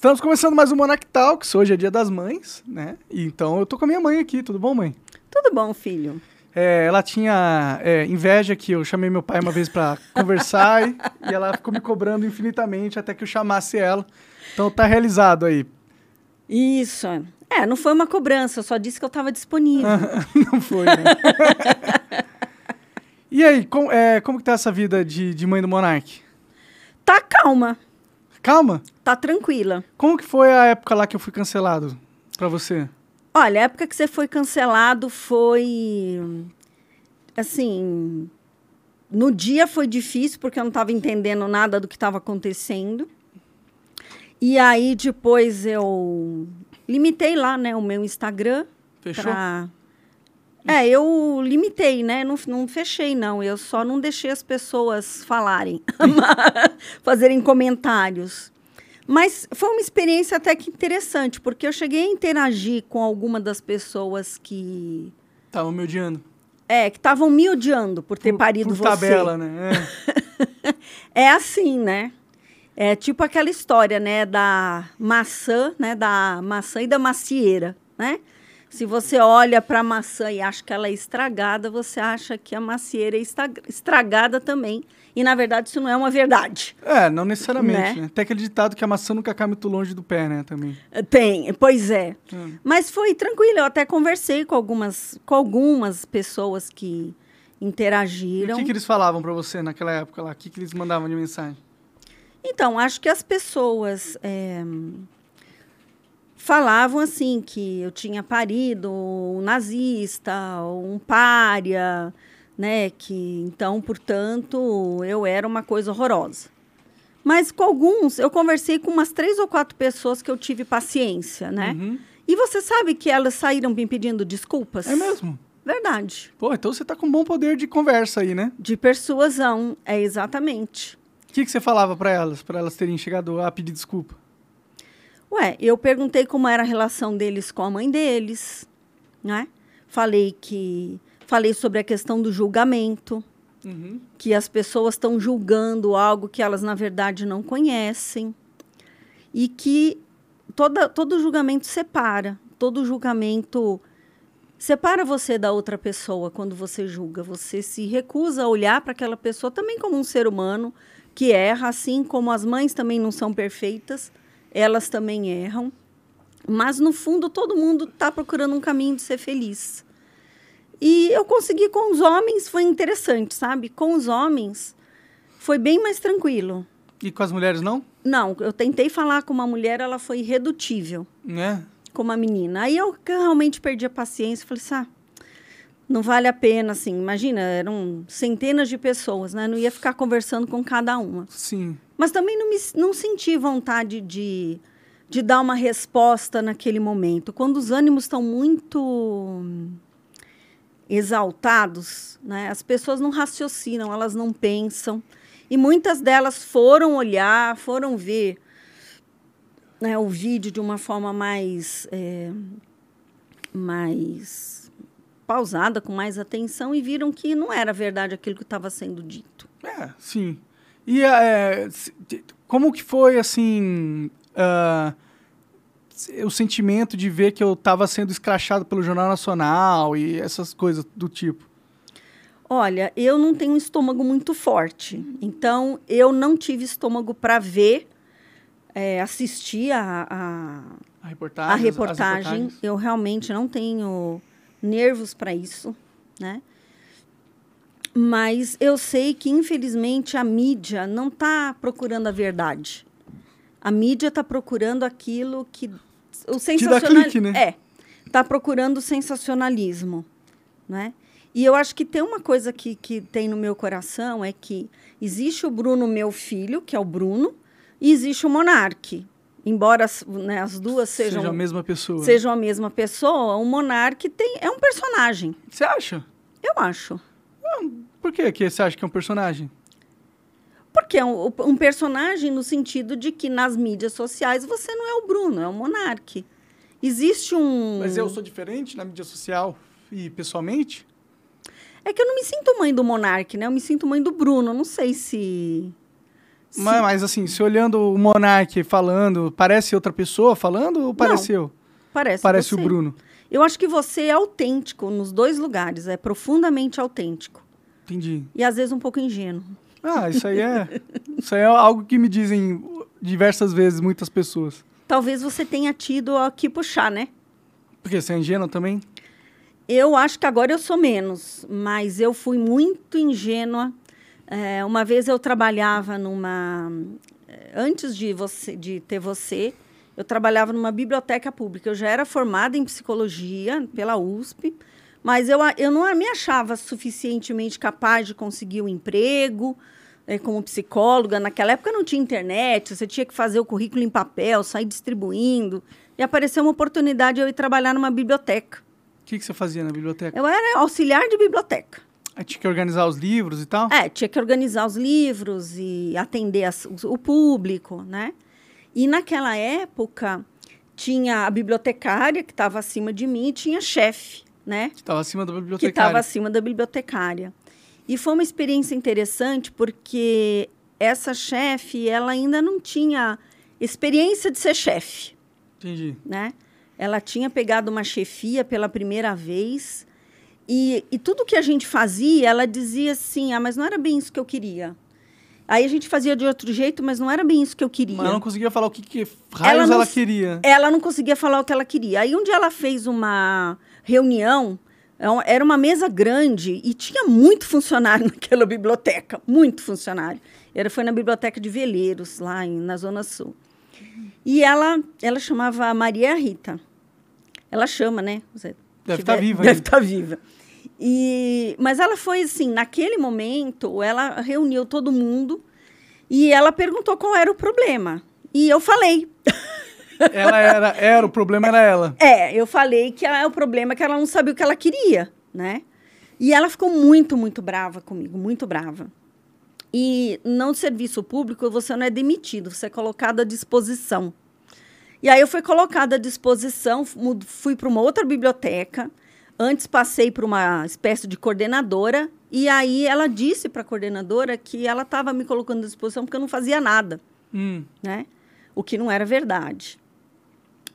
Estamos começando mais um Monarch Talks. Hoje é dia das mães, né? Então eu tô com a minha mãe aqui. Tudo bom, mãe? Tudo bom, filho. É, ela tinha é, inveja que eu chamei meu pai uma vez para conversar e, e ela ficou me cobrando infinitamente até que eu chamasse ela. Então tá realizado aí. Isso. É, não foi uma cobrança, eu só disse que eu estava disponível. não foi, né? e aí, com, é, como que tá essa vida de, de mãe do Monark? Tá calma. Calma? Tá tranquila. Como que foi a época lá que eu fui cancelado para você? Olha, a época que você foi cancelado foi. Assim. No dia foi difícil, porque eu não estava entendendo nada do que estava acontecendo. E aí depois eu limitei lá, né, o meu Instagram. Fechou? Pra... É, eu limitei, né? Não, não fechei, não. Eu só não deixei as pessoas falarem, fazerem comentários. Mas foi uma experiência até que interessante, porque eu cheguei a interagir com alguma das pessoas que. Estavam me odiando. É, que estavam me odiando por ter por, parido por você. tabela, né? É. é assim, né? É tipo aquela história, né, da maçã, né, da maçã e da macieira, né? Se você olha para a maçã e acha que ela é estragada, você acha que a macieira é estragada também. E, na verdade, isso não é uma verdade. É, não necessariamente. Né? Né? Tem aquele ditado que a maçã nunca cai muito longe do pé, né, também. Tem, pois é. Hum. Mas foi tranquilo. Eu até conversei com algumas, com algumas pessoas que E interagiram. o que, que eles falavam para você naquela época lá? O que, que eles mandavam de mensagem? Então, acho que as pessoas é, falavam assim que eu tinha parido um nazista, um pária, né? Que então, portanto, eu era uma coisa horrorosa. Mas com alguns, eu conversei com umas três ou quatro pessoas que eu tive paciência, né? Uhum. E você sabe que elas saíram me pedindo desculpas? É mesmo? Verdade. Pô, então você tá com um bom poder de conversa aí, né? De persuasão, é exatamente. O que, que você falava para elas, para elas terem chegado a pedir desculpa? Ué, eu perguntei como era a relação deles com a mãe deles, né? Falei que falei sobre a questão do julgamento, Uhum. que as pessoas estão julgando algo que elas na verdade não conhecem e que toda, todo julgamento separa, todo julgamento separa você da outra pessoa quando você julga. Você se recusa a olhar para aquela pessoa também como um ser humano que erra, assim como as mães também não são perfeitas, elas também erram. Mas no fundo todo mundo está procurando um caminho de ser feliz. E eu consegui com os homens, foi interessante, sabe? Com os homens foi bem mais tranquilo. E com as mulheres não? Não, eu tentei falar com uma mulher, ela foi irredutível Né? com uma menina. Aí eu realmente perdi a paciência, falei assim, ah, não vale a pena, assim, imagina, eram centenas de pessoas, né? Não ia ficar conversando com cada uma. Sim. Mas também não, me, não senti vontade de, de dar uma resposta naquele momento. Quando os ânimos estão muito exaltados, né? as pessoas não raciocinam, elas não pensam. E muitas delas foram olhar, foram ver né, o vídeo de uma forma mais, é, mais pausada, com mais atenção, e viram que não era verdade aquilo que estava sendo dito. É, sim. E é, te- como que foi, assim, se- o sentimento de ver que eu estava sendo escrachado pelo Jornal Nacional e essas coisas do tipo? Olha, eu não tenho um estômago muito forte, então eu não tive estômago para ver, é, assistir a, a, A reportagem? a reportagem. Eu realmente não tenho nervos para isso, né? Mas eu sei que, infelizmente, a mídia não está procurando a verdade. A mídia está procurando aquilo que... O dá sensacional... clique, né? É, está procurando o sensacionalismo, né? E eu acho que tem uma coisa que, que tem no meu coração, é que existe o Bruno, meu filho, que é o Bruno, e existe o Monarque. Embora as, né, as duas sejam, Seja a mesma pessoa. sejam a mesma pessoa, o Monarque tem, é um personagem, Você acha? eu acho. Por que, que você acha que é um personagem? Porque é um, um personagem no sentido de que nas mídias sociais você não é o Bruno, é o Monarque. Existe um. Mas eu sou diferente na mídia social e pessoalmente? É que eu não me sinto mãe do Monarque, né? Eu me sinto mãe do Bruno. Não sei se Mas, mas, assim, se olhando o Monark falando, parece outra pessoa falando ou pareceu? Parece. Parece você. o Bruno. Eu acho que você é autêntico nos dois lugares, é profundamente autêntico. Entendi. E às vezes um pouco ingênuo. Ah, isso aí é. isso aí é algo que me dizem diversas vezes muitas pessoas. Talvez você tenha tido a que puxar, né? Porque você é ingênuo também? Eu acho que agora eu sou menos, mas eu fui muito ingênua. É, uma vez eu trabalhava numa. eh, Antes de, você, de ter você, eu trabalhava numa biblioteca pública. Eu já era formada em psicologia pela USP, mas eu, eu não me achava suficientemente capaz de conseguir um emprego eh, como psicóloga. Naquela época não tinha internet, você tinha que fazer o currículo em papel, sair distribuindo. E apareceu uma oportunidade de eu ir trabalhar numa biblioteca. O que, que você fazia na biblioteca? Eu era auxiliar de biblioteca. Aí tinha que organizar os livros e tal? É, tinha que organizar os livros e atender as- o público, né? E naquela época tinha a bibliotecária que estava acima de mim e tinha chefe, né? Que estava acima da Que bibliotecária. estava acima da bibliotecária. E foi uma experiência interessante porque essa chefe, ela ainda não tinha experiência de ser chefe Entendi. né? Ela tinha pegado uma chefia pela primeira vez e, e tudo que a gente fazia, ela dizia assim, ah, mas não era bem isso que eu queria. Aí a gente fazia de outro jeito, mas não era bem isso que eu queria. Mas ela não conseguia falar o que, que raios não ela, queria. Ela não conseguia falar o que ela queria. Aí um dia ela fez uma reunião, é era uma mesa grande e tinha muito funcionário naquela biblioteca, muito funcionário. Era, foi na biblioteca de Veleiros, lá em- na Zona Sul. E ela, ela chamava Maria Rita. Ela chama, né? Você Deve tiver- tá viva Deve estar viva. E, mas ela foi assim, naquele momento, ela reuniu todo mundo e ela perguntou qual era o problema. E eu falei. Ela era, era, o problema era ela. É, eu falei que é o problema é que ela não sabia o que ela queria, né? E ela ficou muito, muito brava comigo, muito brava. E no serviço público você não é demitido, você é colocado à disposição. E aí eu fui colocada à disposição, fui para uma outra biblioteca. Antes passei por uma espécie de coordenadora e aí ela disse para a coordenadora que ela estava me colocando à disposição porque eu não fazia nada Hum, né? O que não era verdade.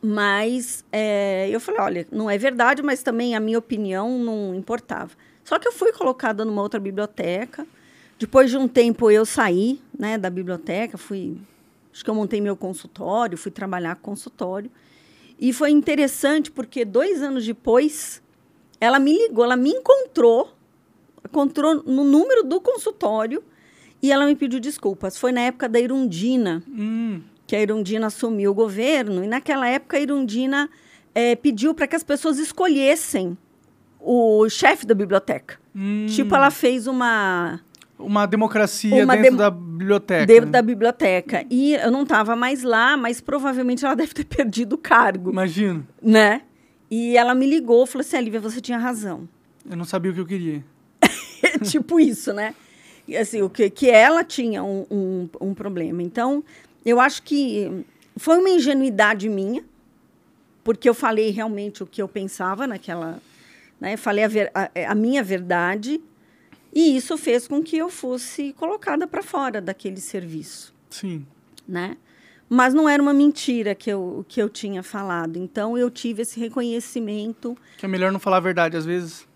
Mas é, eu falei, olha, não é verdade, mas também a minha opinião não importava. Só que eu fui colocada numa outra biblioteca. Depois de um tempo eu saí, né, da biblioteca, fui, acho que eu montei meu consultório, fui trabalhar com consultório. E foi interessante porque dois anos depois ela me ligou, ela me encontrou, encontrou no número do consultório e ela me pediu desculpas. Foi na época da Irundina, hum, que a Irundina assumiu o governo, e naquela época a Irundina eh, pediu para que as pessoas escolhessem o chefe da biblioteca. hum. Tipo, ela fez uma Uma democracia Uma dentro da biblioteca. dentro né? da biblioteca. E eu não estava mais lá, mas provavelmente ela deve ter perdido o cargo, Imagino. né? E ela me ligou e falou assim, Lívia, você tinha razão. Eu não sabia o que eu queria. tipo isso, né? Assim, o que, que ela tinha um, um, um problema. Então, eu acho que foi uma ingenuidade minha, porque eu falei realmente o que eu pensava naquela. Né? Falei a, ver, a, a minha verdade, e isso fez com que eu fosse colocada para fora daquele serviço. Sim. Né? Mas não era uma mentira que eu, que eu tinha falado. Então, eu tive esse reconhecimento Que é melhor não falar a verdade às vezes.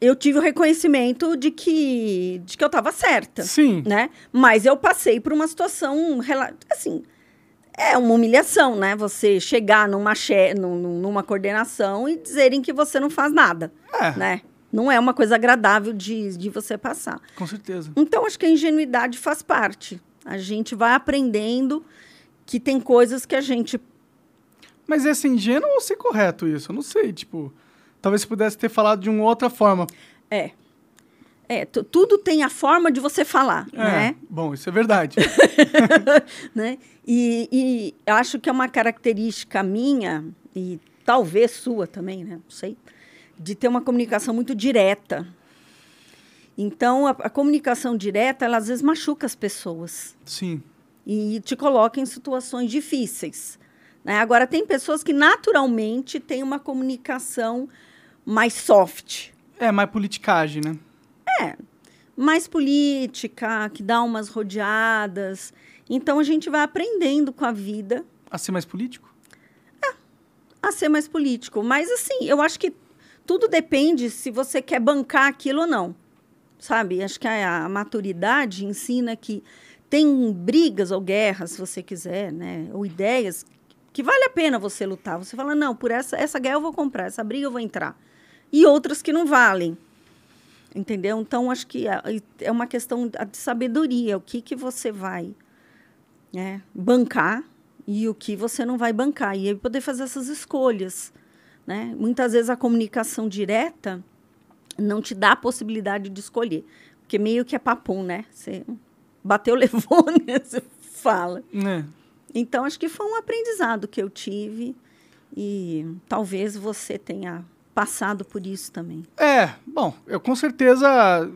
eu tive o reconhecimento de que, de que eu estava certa, Sim. né? Mas eu passei por uma situação, assim, é uma humilhação, né? Você chegar numa, che num- numa coordenação e dizerem que você não faz nada, É, né? Não é uma coisa agradável de, de você passar. com certeza. Então, acho que a ingenuidade faz parte. A gente vai aprendendo que tem coisas que a gente Mas é ser ingênuo ou ser correto isso? Eu não sei, tipo... Talvez você pudesse ter falado de uma outra forma. É. É, tu- tudo tem a forma de você falar, É, né? bom, isso é verdade. né? E, e acho que é uma característica minha, e talvez sua também, né? Não sei, de ter uma comunicação muito direta. Então, a, a comunicação direta, ela às vezes machuca as pessoas Sim. e te coloca em situações difíceis. Né? Agora, tem pessoas que naturalmente têm uma comunicação mais soft. É, mais politicagem, né? mais política, que dá umas rodeadas. Então a gente vai aprendendo com a vida. A ser mais político? É, a ser mais político. Mas assim, eu acho que tudo depende se você quer bancar aquilo ou não. Sabe? Acho que a, a maturidade ensina que tem brigas ou guerras, se você quiser, né? Ou ideias que vale a pena você lutar. Você fala, não, por essa, essa guerra eu vou comprar, essa briga eu vou entrar. E outras que não valem. Entendeu? Então, acho que é, uma questão de sabedoria. O que, que você vai né, bancar e o que você não vai bancar. E poder fazer essas escolhas. Né? Muitas vezes a comunicação direta não te dá a possibilidade de escolher. Porque meio que é papum, né? Você bateu, levou, né? Você fala. É. Então, acho que foi um aprendizado que eu tive e talvez você tenha passado por isso também. É, bom, eu com certeza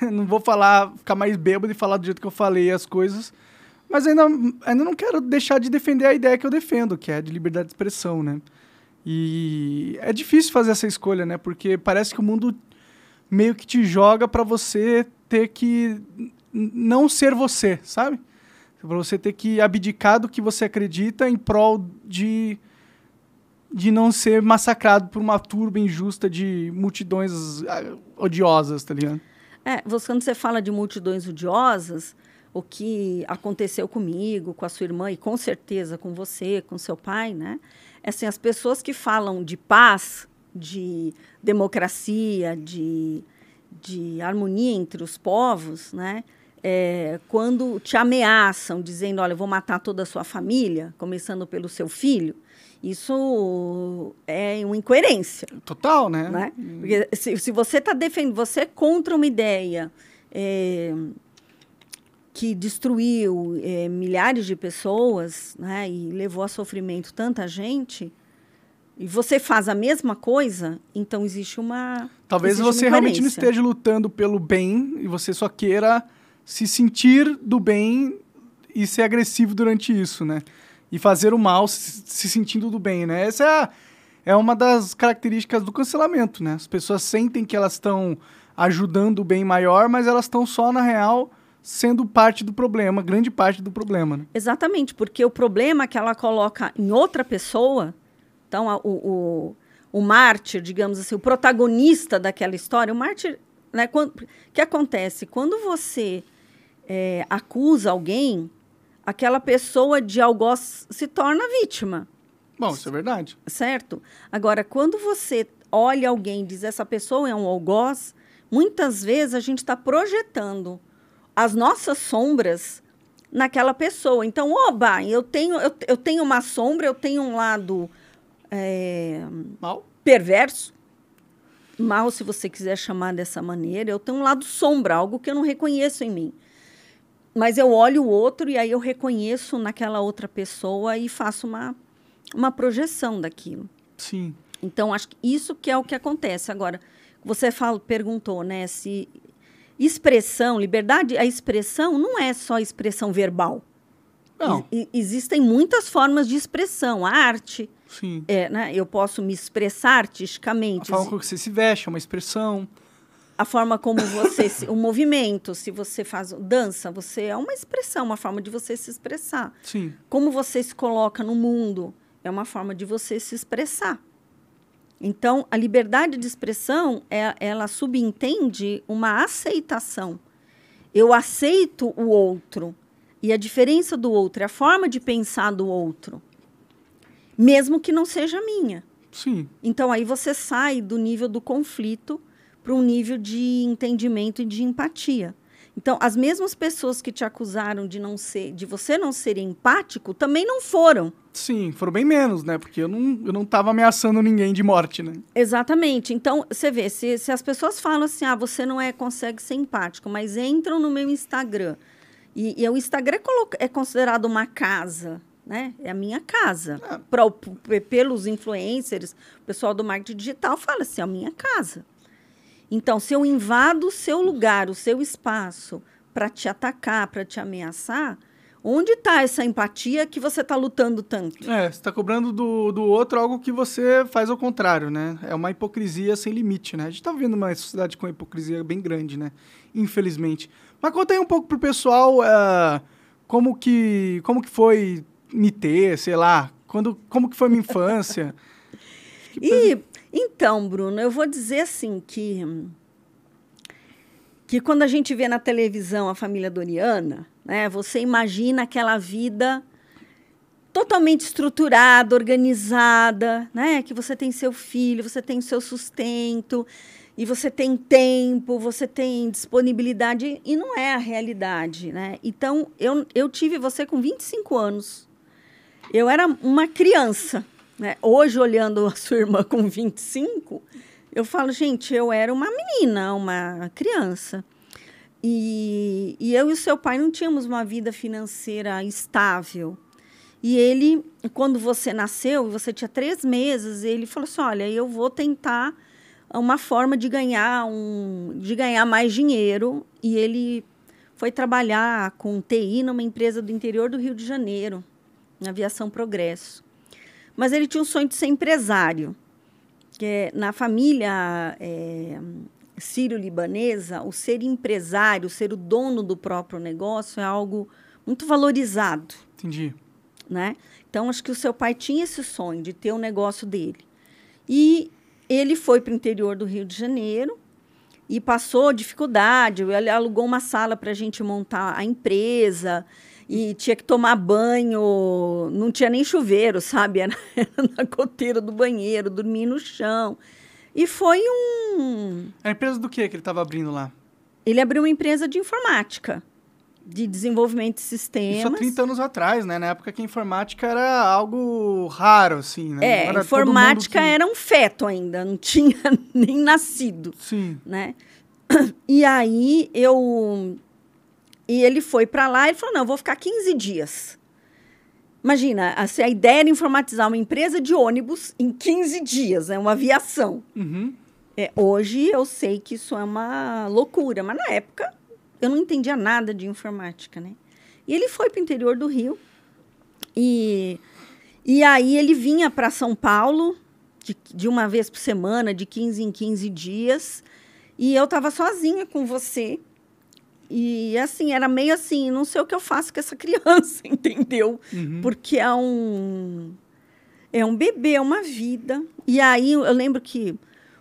não vou falar, ficar mais bêbado e falar do jeito que eu falei as coisas, mas ainda, ainda não quero deixar de defender a ideia que eu defendo, que é de liberdade de expressão, né? E é difícil fazer essa escolha, né? Porque parece que o mundo meio que te joga para você ter que não ser você, sabe? Para você ter que abdicar do que você acredita em prol de de não ser massacrado por uma turba injusta de multidões ah, odiosas, tá ligado? É, você, quando você fala de multidões odiosas, o que aconteceu comigo, com a sua irmã e com certeza com você, com seu pai, né? Assim, as pessoas que falam de paz, de democracia, de, de harmonia entre os povos, né? É, quando te ameaçam, dizendo, olha, eu vou matar toda a sua família, começando pelo seu filho, isso é uma incoerência. Total, né? né? Porque se, se você está defendendo, você é contra uma ideia é, que destruiu é, milhares de pessoas né, e levou a sofrimento tanta gente, e você faz a mesma coisa, então existe uma. Talvez existe você uma realmente não esteja lutando pelo bem e você só queira se sentir do bem e ser agressivo durante isso, né? e fazer o mal se, se sentindo do bem, né? Essa é, a, é uma das características do cancelamento, né? As pessoas sentem que elas estão ajudando o bem maior, mas elas estão só, na real, sendo parte do problema, grande parte do problema. Né? Exatamente, porque o problema que ela coloca em outra pessoa, então a, o, o, o mártir, digamos assim, o protagonista daquela história, o mártir, né? O que acontece? Quando você é, acusa alguém, aquela pessoa de algoz se torna vítima. Bom, isso é verdade. Certo? Agora, quando você olha alguém e diz essa pessoa é um algoz, muitas vezes a gente está projetando as nossas sombras naquela pessoa. Então, oba, eu tenho, eu, eu tenho uma sombra, eu tenho um lado é, mal perverso, mal se você quiser chamar dessa maneira, eu tenho um lado sombra, algo que eu não reconheço em mim mas eu olho o outro e aí eu reconheço naquela outra pessoa e faço uma, uma projeção daquilo. Sim. Então, acho que isso que é o que acontece. Agora, você fala, perguntou, né, se expressão, liberdade, a expressão não é só expressão verbal. Não. E, existem muitas formas de expressão. A arte. Sim. É, né, eu posso me expressar artisticamente. A forma como você se veste é uma expressão a forma como você se, o movimento, se você faz dança, você é uma expressão, uma forma de você se expressar. Sim. Como você se coloca no mundo é uma forma de você se expressar. Então, a liberdade de expressão é, ela subentende uma aceitação. Eu aceito o outro e a diferença do outro a forma de pensar do outro, mesmo que não seja minha. Sim. Então aí você sai do nível do conflito para um nível de entendimento e de empatia. Então, as mesmas pessoas que te acusaram de não ser, de você não ser empático, também não foram. Sim, foram bem menos, né? Porque eu não, eu não estava ameaçando ninguém de morte, né? Exatamente. Então, você vê, se, se as pessoas falam assim, ah, você não é, consegue ser empático, mas entram no meu Instagram, e, e o Instagram é, é considerado uma casa, né? É a minha casa. É. Pra, pelos influencers, o pessoal do marketing digital fala assim, é a minha casa. Então, se eu invado o seu lugar, o seu espaço, para te atacar, para te ameaçar, Onde está essa empatia que você está lutando tanto? É, você está cobrando do, do outro algo que você faz ao contrário, né? É uma hipocrisia sem limite, né? A gente está vivendo uma sociedade com hipocrisia bem grande, né? Infelizmente. Mas conta aí um pouco pro pessoal uh, como, que, como que foi me ter, sei lá, quando, como que foi minha infância. e, então, Bruno, eu vou dizer assim que que quando a gente vê na televisão a família Doriana, né, você imagina aquela vida totalmente estruturada, organizada, né, que você tem seu filho, você tem seu sustento, e você tem tempo, você tem disponibilidade, e não é a realidade, né? Então, eu, eu tive você com 25 anos. Eu era uma criança, né? Hoje, olhando a sua irmã com 25, eu falo, gente, eu era uma menina, uma criança. E, e eu e o seu pai não tínhamos uma vida financeira estável. E ele, quando você nasceu, você tinha três meses, ele falou assim: olha, eu vou tentar uma forma de ganhar um, de ganhar mais dinheiro. E ele foi trabalhar com TI numa empresa do interior do Rio de Janeiro, na Aviação Progresso. Mas ele tinha um sonho de ser empresário. Que na família é, sírio-libanesa, o ser empresário, ser o dono do próprio negócio é algo muito valorizado. Entendi. Né? Então, acho que o seu pai tinha esse sonho de ter o um negócio dele. E ele foi para o interior do Rio de Janeiro e passou dificuldade. Ele alugou uma sala para a gente montar a empresa e tinha que tomar banho, não tinha nem chuveiro, sabe? Era, na goteira do banheiro, dormir no chão. E foi um. A empresa do que que ele estava abrindo lá? Ele abriu uma empresa de informática, de desenvolvimento de sistemas. Isso há 30 anos atrás, né? Na época que a informática era algo raro, assim, né? É, a informática que... era um feto ainda, não tinha nem nascido. Sim. Né? E aí eu e ele foi para lá e falou: não, eu vou ficar 15 dias. Imagina, assim, a ideia era informatizar uma empresa de ônibus em 15 dias, é né? uma aviação. Uhum. É, hoje eu sei que isso é uma loucura, mas na época eu não entendia nada de informática, né? E ele foi para o interior do Rio e, e aí ele vinha para São Paulo de, de uma vez por semana, de 15 em 15 dias, e eu estava sozinha com você e assim, era meio assim, não sei o que eu faço com essa criança, entendeu? Uhum. Porque é um é um bebê, é uma vida. E aí eu lembro que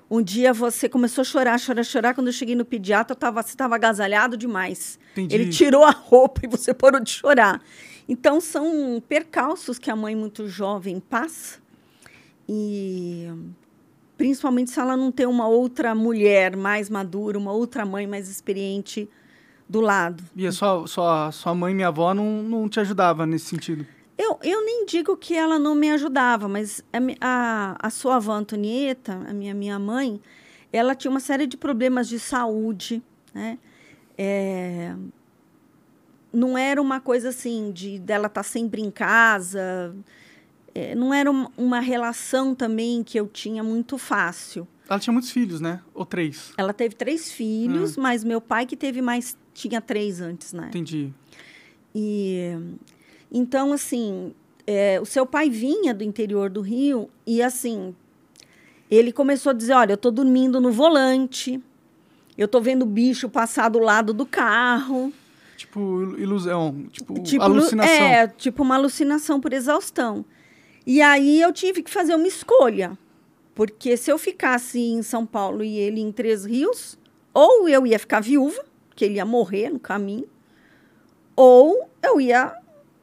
um dia você começou a chorar, chorar, chorar. Quando eu cheguei no pediatra, eu tava, você estava agasalhado demais. Entendi. Ele tirou a roupa e você parou de chorar. Então, são percalços que a mãe muito jovem passa. E principalmente se ela não tem uma outra mulher mais madura, uma outra mãe mais experiente do lado. E a sua, sua, sua mãe e minha avó não, não te ajudava nesse sentido? Eu, eu nem digo que ela não me ajudava, mas a, a, a sua avó Antonieta, a minha, minha mãe, ela tinha uma série de problemas de saúde, né? É, não era uma coisa assim de dela estar tá sempre em casa, é, não era uma, uma relação também que eu tinha muito fácil. Ela tinha muitos filhos, né? Ou três? Ela teve três filhos, hum. mas meu pai que teve mais tinha três antes, né? Entendi. E então, assim, é, o seu pai vinha do interior do Rio e, assim, ele começou a dizer: Olha, eu estou dormindo no volante, eu estou vendo o bicho passar do lado do carro. Tipo ilusão, tipo, tipo alucinação. É, tipo uma alucinação por exaustão. E aí eu tive que fazer uma escolha. Porque se eu ficasse em São Paulo e ele em Três Rios, ou eu ia ficar viúva, que ele ia morrer no caminho, ou eu ia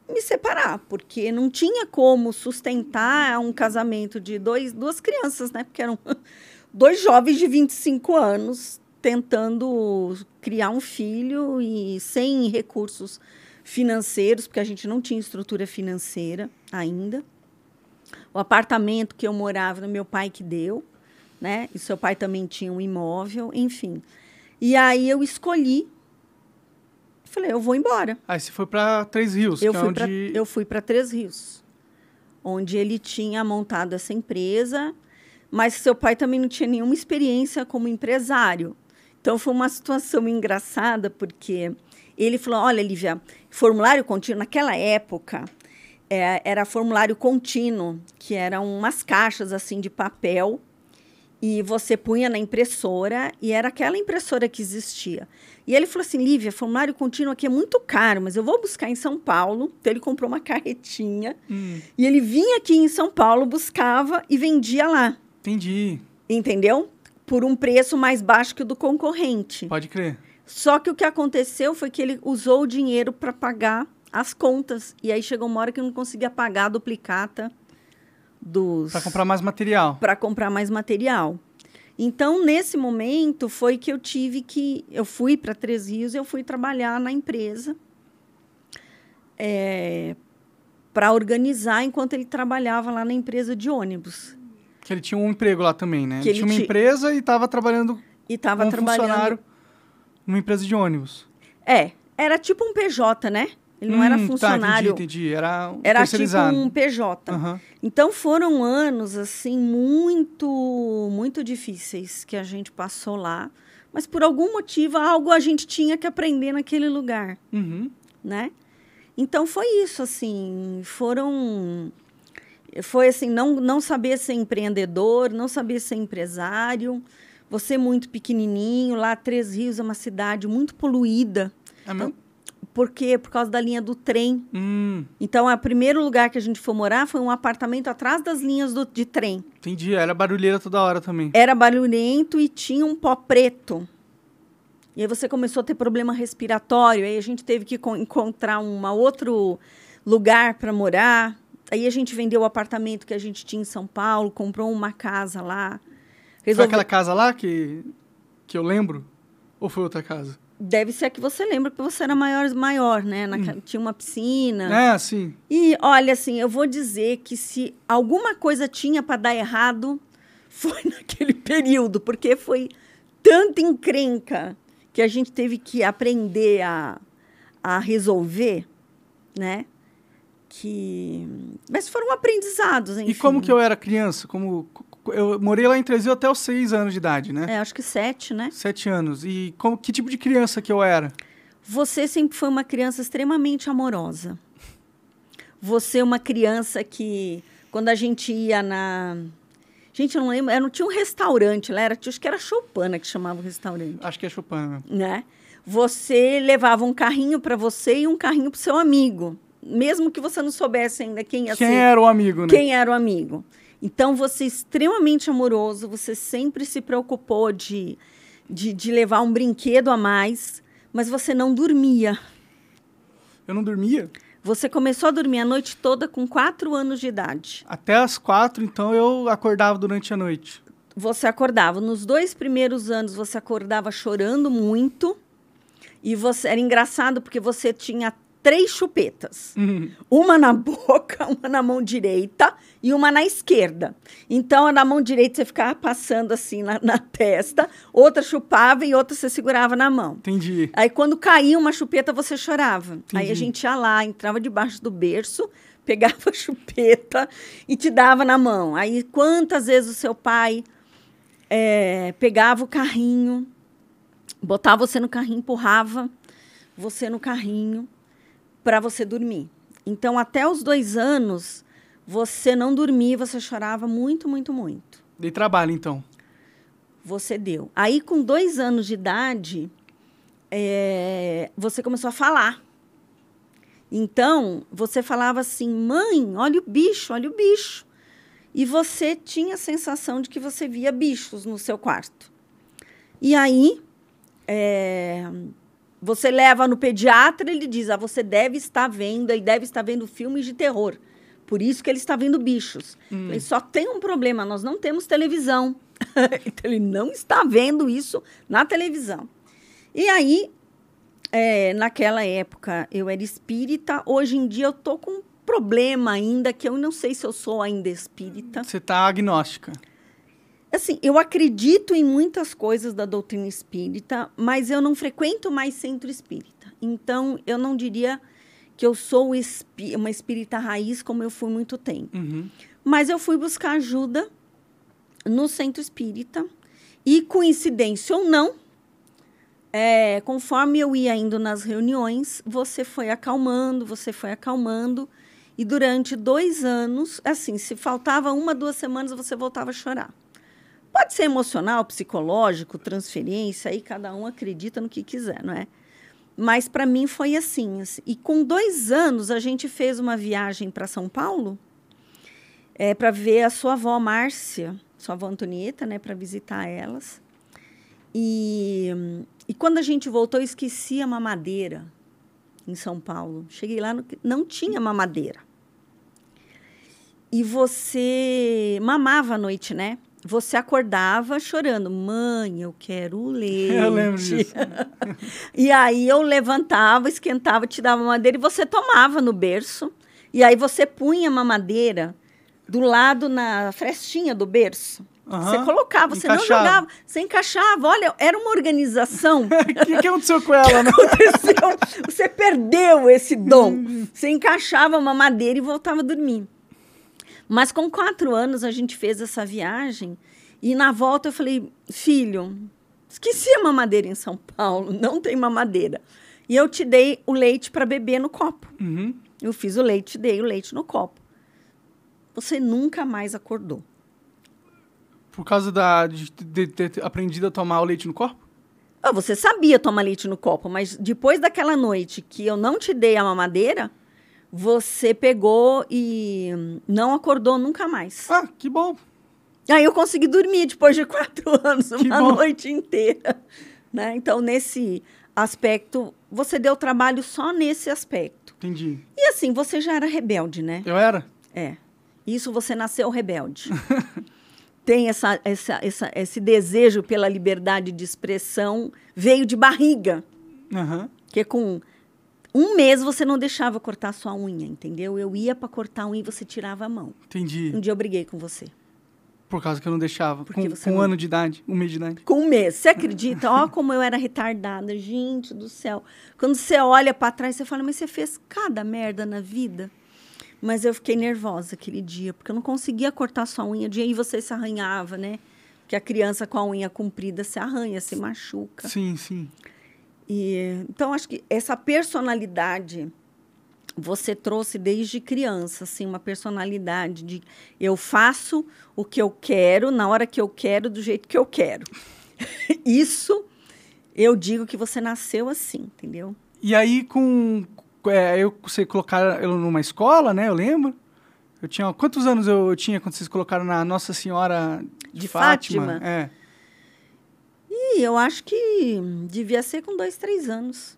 me separar, porque não tinha como sustentar um casamento de dois, duas crianças, né? Porque eram dois jovens de 25 anos tentando criar um filho e sem recursos financeiros, porque a gente não tinha estrutura financeira ainda. O apartamento que eu morava, meu pai que deu, né? E seu pai também tinha um imóvel, enfim. E aí eu escolhi. Falei, eu vou embora. Aí você foi para Três Rios, eu que é fui é onde... pra, eu fui para Três Rios, onde ele tinha montado essa empresa, mas seu pai também não tinha nenhuma experiência como empresário. Então foi uma situação engraçada porque Ele falou: olha, Lívia, formulário contínuo, naquela época, é, era formulário contínuo, que eram umas caixas assim de papel e você punha na impressora e era aquela impressora que existia. E ele falou assim, Lívia, formulário contínuo aqui é muito caro, mas eu vou buscar em São Paulo. Então ele comprou uma carretinha Hum, e ele vinha aqui em São Paulo, buscava e vendia lá, entendi. entendeu? Por um preço mais baixo que o do concorrente. Pode crer. Só que o que aconteceu foi que ele usou o dinheiro para pagar as contas. E aí chegou uma hora que não conseguia pagar a duplicata dos. Pra comprar mais material. para comprar mais material. Então, nesse momento, foi que eu tive que. Eu fui para Três Rios, eu fui trabalhar na empresa para organizar enquanto ele trabalhava lá na empresa de ônibus. Que ele tinha um emprego lá também, né? Que ele tinha uma ti- empresa e tava trabalhando E estava como trabalhando. funcionário numa empresa de ônibus. É, era tipo um PJ, né? Ele não era Hum, funcionário. Tá, entendi, entendi. Era um Era tipo um PJ. Aham. Então foram anos assim muito muito difíceis que a gente passou lá, mas por algum motivo algo a gente tinha que aprender naquele lugar, Uhum. né? Então foi isso assim, foram foi assim, não não saber ser empreendedor, não saber ser empresário, você muito pequenininho, lá Três Rios é uma cidade muito poluída, É mesmo? Porque por causa da linha do trem. Hum, Então, o primeiro lugar que a gente foi morar foi um apartamento atrás das linhas do, de trem. entendi. Era barulheira toda hora também. Era barulhento e tinha um pó preto. E aí você começou a ter problema respiratório. Aí a gente teve que co- encontrar um outro lugar para morar. Aí a gente vendeu o apartamento que a gente tinha em São Paulo, comprou uma casa lá. Foi aquela casa lá que, que eu lembro? Ou foi outra casa? Deve ser a que você lembra, porque você era maior, maior né? Naquela- Tinha uma piscina. É, sim. E olha, assim, eu vou dizer que se alguma coisa tinha para dar errado, foi naquele período, porque foi tanta encrenca que a gente teve que aprender a, a resolver, né? Que. Mas foram aprendizados, enfim. E como que eu era criança? Como eu morei lá em Trezil até os seis anos de idade, né? É, acho que sete, né? Sete anos. E como, que tipo de criança que eu era? Você sempre foi uma criança extremamente amorosa. Você é uma criança que, quando a gente ia na. Gente, eu não lembro, era, não tinha um restaurante lá, era, acho que era Chopana que chamava o restaurante, Acho que é mesmo. né? Você levava um carrinho para você e um carrinho para seu amigo, mesmo que você não soubesse ainda quem ia Quem ser era o amigo, né? quem era o amigo. Então, você é extremamente amoroso, você sempre se preocupou de, de, de levar um brinquedo a mais, mas você não dormia. Eu não dormia. Você começou a dormir a noite toda com quatro anos de idade. Até as quatro, então eu acordava durante a noite. Você acordava. Nos dois primeiros anos, você acordava chorando muito. E você era engraçado porque você tinha três chupetas. Uhum. Uma na boca, uma na mão direita e uma na esquerda. Então, na mão direita você ficava passando assim na, na testa, outra chupava e outra você segurava na mão. Entendi. Aí, quando caía uma chupeta, você chorava. Aí a Entendi. gente ia lá, entrava debaixo do berço, pegava a chupeta e te dava na mão. Aí, quantas vezes o seu pai eh, pegava o carrinho, botava você no carrinho, empurrava você no carrinho para você dormir. Então, até os dois anos, você não dormia, você chorava muito, muito, muito Dei trabalho, então. você deu. Aí, com dois anos de idade, é, você começou a falar. Então, você falava assim, mãe, olha o bicho, olha o bicho. E você tinha a sensação de que você via bichos no seu quarto. E aí, é, você leva no pediatra, ele diz, ah, você deve estar vendo, ele deve estar vendo filmes de terror. Por isso que ele está vendo bichos. Ele só tem um problema, nós não temos televisão. então, ele não está vendo isso na televisão. E aí, é, naquela época, eu era espírita. Hoje em dia, eu tô com um problema ainda, que eu não sei se eu sou ainda espírita. Você tá agnóstica. Assim, eu acredito em muitas coisas da doutrina espírita, mas eu não frequento mais centro espírita. Então, eu não diria que eu sou espí- uma espírita raiz como eu fui muito tempo. Uhum. Mas eu fui buscar ajuda no centro espírita e, coincidência ou não, é, conforme eu ia indo nas reuniões, você foi acalmando, você foi acalmando. E durante dois anos, assim, se faltava uma, duas semanas, você voltava a chorar. Pode ser emocional, psicológico, transferência, aí cada um acredita no que quiser, não é? Mas para mim foi assim, assim. E com dois anos, a gente fez uma viagem para São Paulo é, para ver a sua avó Márcia, sua avó Antonieta, né, para visitar elas. E, e quando a gente voltou, eu esqueci a mamadeira em São Paulo. Cheguei lá, no, não tinha mamadeira. E você mamava à noite, né? Você acordava chorando, mãe, eu quero leite. Eu lembro disso. e aí eu levantava, esquentava, te dava mamadeira e você tomava no berço. E aí você punha a mamadeira do lado na frestinha do berço. Uhum. Você colocava, você encaixava. não jogava, você encaixava. Olha, era uma organização. O que, que, aconteceu com ela? Né? aconteceu? Você perdeu esse dom. você encaixava uma madeira e voltava a dormir. Mas com quatro anos a gente fez essa viagem e na volta eu falei, filho, esqueci a mamadeira em São Paulo, não tem mamadeira. E eu te dei o leite para beber no copo. Uhum. Eu fiz o leite, dei o leite no copo. Você nunca mais acordou. Por causa da, de, de, ter aprendido a tomar o leite no copo? Ah, você sabia tomar leite no copo, mas depois daquela noite que eu não te dei a mamadeira, você pegou e não acordou nunca mais. Ah, que bom. Aí eu consegui dormir depois de quatro anos, que uma bom. noite inteira. Né? Então, nesse aspecto, você deu trabalho só nesse aspecto. Entendi. E assim, você já era rebelde, né? Eu era? É. Isso você nasceu rebelde. Tem essa, essa, essa, esse desejo pela liberdade de expressão, veio de barriga. Uhum. Que com um mês você não deixava cortar sua unha, entendeu? Eu ia para cortar a unha e você tirava a mão. Entendi. Um dia eu briguei com você. Por causa que eu não deixava. Porque com, com não... um ano de idade, um mês de idade. Com um mês. Você acredita? Ó, como eu era retardada. Gente do céu. Quando você olha para trás, você fala, mas você fez cada merda na vida. Mas eu fiquei nervosa aquele dia, porque eu não conseguia cortar sua unha. E aí você se arranhava, né? Que a criança com a unha comprida se arranha, se machuca. Sim, sim. E, então, acho que essa personalidade você trouxe desde criança, assim, uma personalidade de eu faço o que eu quero, na hora que eu quero, do jeito que eu quero. Isso eu digo que você nasceu assim, entendeu? E aí, com, é, eu, você colocaram ele numa escola, né? Eu lembro. Eu tinha. Quantos anos eu tinha quando vocês colocaram na Nossa Senhora de, de Fátima? Fátima? É. E eu acho que devia ser com dois, três anos.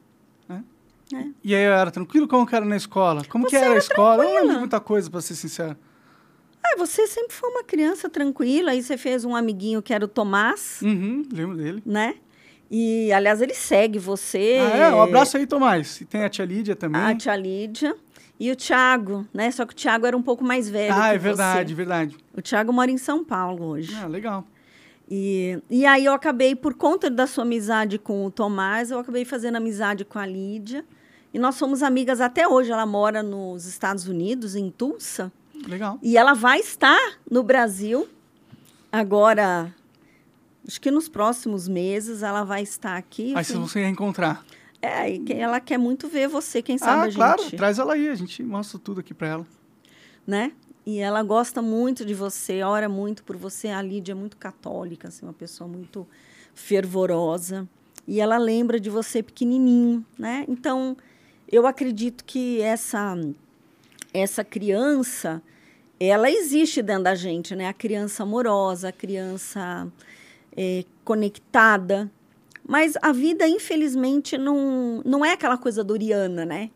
É. é. E aí era tranquilo? Como que era na escola? Como você que era, era a escola? Tranquila. Eu não lembro muita coisa, para ser sincero. Ah, você sempre foi uma criança tranquila. Aí você fez um amiguinho que era o Tomás. Uhum, lembro dele. Né? E, aliás, ele segue você. Ah, é? Um abraço aí, Tomás. E tem a tia Lídia também. A tia Lídia. E o Thiago, né? Só que o Thiago era um pouco mais velho. Ah, é verdade, você. verdade. O Thiago mora em São Paulo hoje. Ah, legal. E, e aí eu acabei, por conta da sua amizade com o Tomás, eu acabei fazendo amizade com a Lídia. E nós somos amigas até hoje. Ela mora nos Estados Unidos, em Tulsa. Legal. E ela vai estar no Brasil agora Acho que nos próximos meses ela vai estar aqui. Aí vocês vão se reencontrar. É, e ela quer muito ver você, quem sabe ah, a gente... claro, traz ela aí, a gente mostra tudo aqui para ela. Né? E ela gosta muito de você, ora muito por você. A Lídia é muito católica, assim, uma pessoa muito fervorosa. E ela lembra de você pequenininho, né? Então, eu acredito que essa essa criança, ela existe dentro da gente, né? A criança amorosa, a criança é, conectada. Mas a vida, infelizmente, não, não é aquela coisa doriana, né?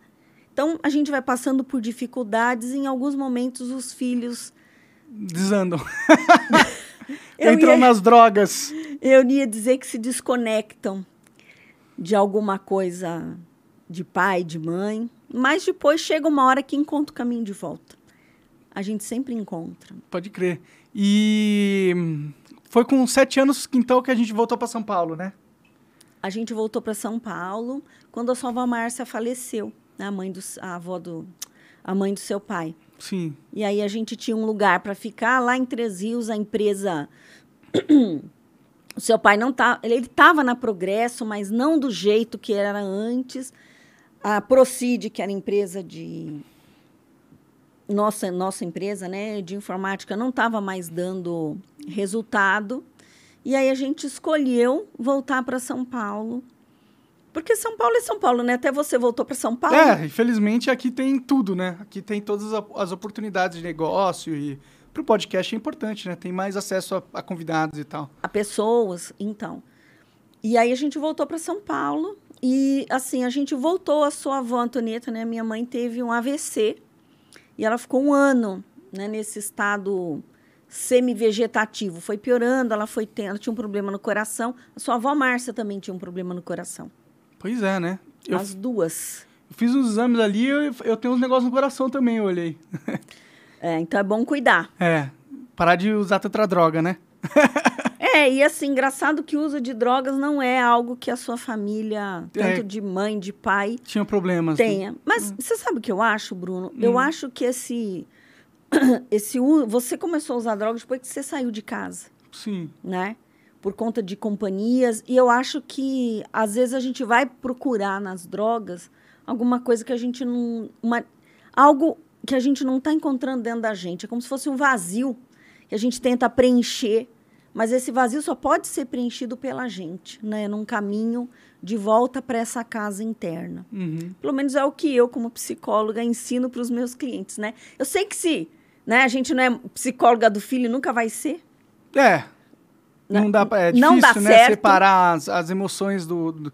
Então, a gente vai passando por dificuldades e, em alguns momentos, os filhos... Desandam. Entram ia, nas drogas. Eu ia dizer que se desconectam de alguma coisa de pai, de mãe. Mas depois chega uma hora que encontra o caminho de volta. A gente sempre encontra. Pode crer. E foi com sete anos, então, que a gente voltou para São Paulo, né? A gente voltou para São Paulo quando a sua avó Márcia faleceu? A mãe do, a avó do, a mãe do seu pai. Sim. E aí a gente tinha um lugar para ficar lá em Três Rios, a empresa O seu pai não tá, ele estava na Progresso, mas não do jeito que era antes. A Procid, que era empresa de nossa nossa empresa, né, de informática não estava mais dando resultado. E aí a gente escolheu voltar para São Paulo. Porque São Paulo é São Paulo, né? Até você voltou para São Paulo. É, infelizmente aqui tem tudo, né? Aqui tem todas as oportunidades de negócio e para o podcast é importante, né? Tem mais acesso a, a, convidados e tal. A pessoas, então. E aí a gente voltou para São Paulo e assim a gente voltou. A sua avó Antonieta, né? Minha mãe teve um AVC e ela ficou um ano, né? Nesse estado semi-vegetativo. Foi piorando, ela foi tendo, ela tinha um problema no coração. A sua avó Márcia também tinha um problema no coração. Pois é, né? Eu As duas. Eu fiz uns exames ali, eu, eu tenho uns negócios no coração também, eu olhei. É, então é bom cuidar. É, parar de usar tanta droga, né? é, e assim, engraçado que o uso de drogas não é algo que a sua família, tanto é, de mãe, de pai... Tinha problemas. Tenha. Né? Mas hum. você sabe o que eu acho, Bruno? Hum. Eu acho que esse... esse você começou a usar drogas depois que você saiu de casa. Sim. Né? Por conta de companhias. E eu acho que, às vezes, a gente vai procurar nas drogas alguma coisa que a gente não... Uma, algo que a gente não está encontrando dentro da gente. É como se fosse um vazio que a gente tenta preencher, mas esse vazio só pode ser preenchido pela gente, né? Num caminho de volta para essa casa interna. Uhum. Pelo menos é o que eu, como psicóloga, ensino para os meus clientes, né? Eu sei que se né, a gente não é psicóloga do filho, nunca vai ser. É. Não, dá, é difícil, não dá né? Certo. Separar as, as emoções do, do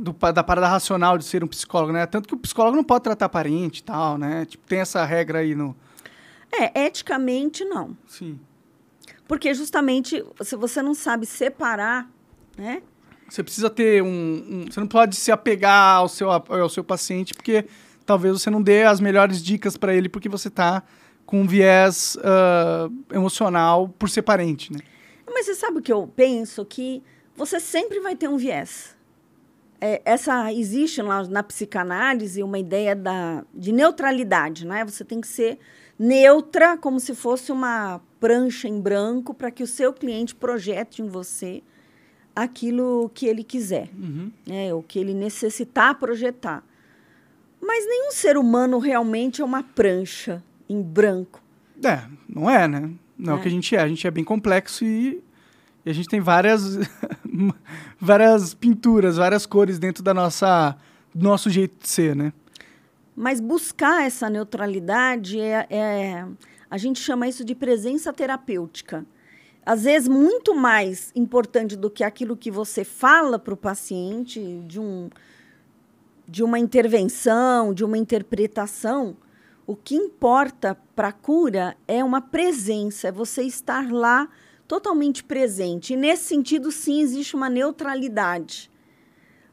do, da parada racional de ser um psicólogo, né? Tanto que o psicólogo não pode tratar parente e tal, né? Tipo, tem essa regra aí no... É, eticamente, não. Sim. Porque justamente, se você não sabe separar, né? Você precisa ter um, um, Você não pode se apegar ao seu, ao seu paciente, porque talvez você não dê as melhores dicas para ele, porque você tá com um viés uh, emocional por ser parente, né? Mas você sabe o que eu penso? Que você sempre vai ter um viés é, essa existe lá na psicanálise uma ideia da, de neutralidade, né? Você tem que ser neutra, como se fosse uma prancha em branco, para que o seu cliente projete em você aquilo que ele quiser, uhum. né? o que ele necessitar projetar. Mas nenhum ser humano realmente é uma prancha em branco. É, não é, né? Não é, é o que a gente é. A gente é bem complexo e e a gente tem várias, várias pinturas, várias cores dentro da nossa, do nosso jeito de ser, né? Mas buscar essa neutralidade é, é a gente chama isso de presença terapêutica. Às vezes, muito mais importante do que aquilo que você fala para o paciente, de, um, de uma intervenção, de uma interpretação, o que importa para a cura é uma presença, é você estar lá totalmente presente. E nesse sentido, sim, existe uma neutralidade.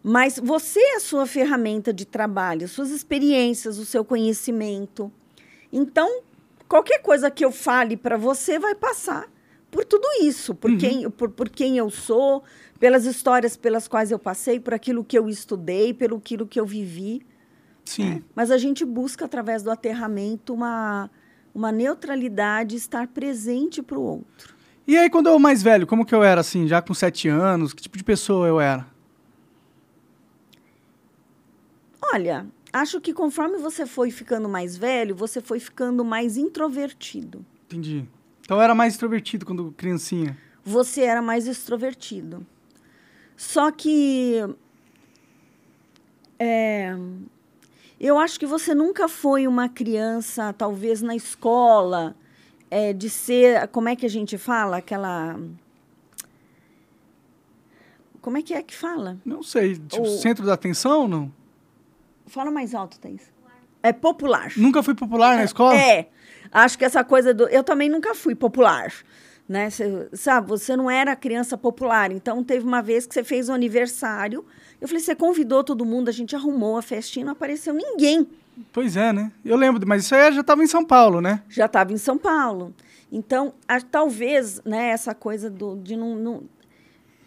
Mas você é a sua ferramenta de trabalho, suas experiências, o seu conhecimento. Então, qualquer coisa que eu fale para você vai passar por tudo isso, por, uhum. quem, por, por quem eu sou, pelas histórias pelas quais eu passei, por aquilo que eu estudei, pelo aquilo que eu vivi. Sim. É. Mas a gente busca, através do aterramento, uma, uma neutralidade, estar presente para o outro. E aí, quando eu mais velho, como que eu era, assim, já com sete anos? Que tipo de pessoa eu era? Olha, acho que conforme você foi ficando mais velho, você foi ficando mais introvertido. Entendi. Então eu era mais extrovertido quando criancinha. Você era mais extrovertido. Só que. É, eu acho que você nunca foi uma criança, talvez na escola, é, de ser, como é que a gente fala? Aquela. Como é que é que fala? Não sei. Tipo, o... centro da atenção, não? Fala mais alto, Thaís. É popular. Nunca fui popular na escola? É. Acho que essa coisa do. Eu também nunca fui popular. Né? Você, sabe, você não era criança popular. Então, teve uma vez que você fez um aniversário. Eu falei, você convidou todo mundo, a gente arrumou a festinha, não apareceu ninguém. Pois é, né? Eu lembro, mas isso aí já estava em São Paulo, né? Já estava em São Paulo. Então, a, talvez, né, essa coisa do, de não, não,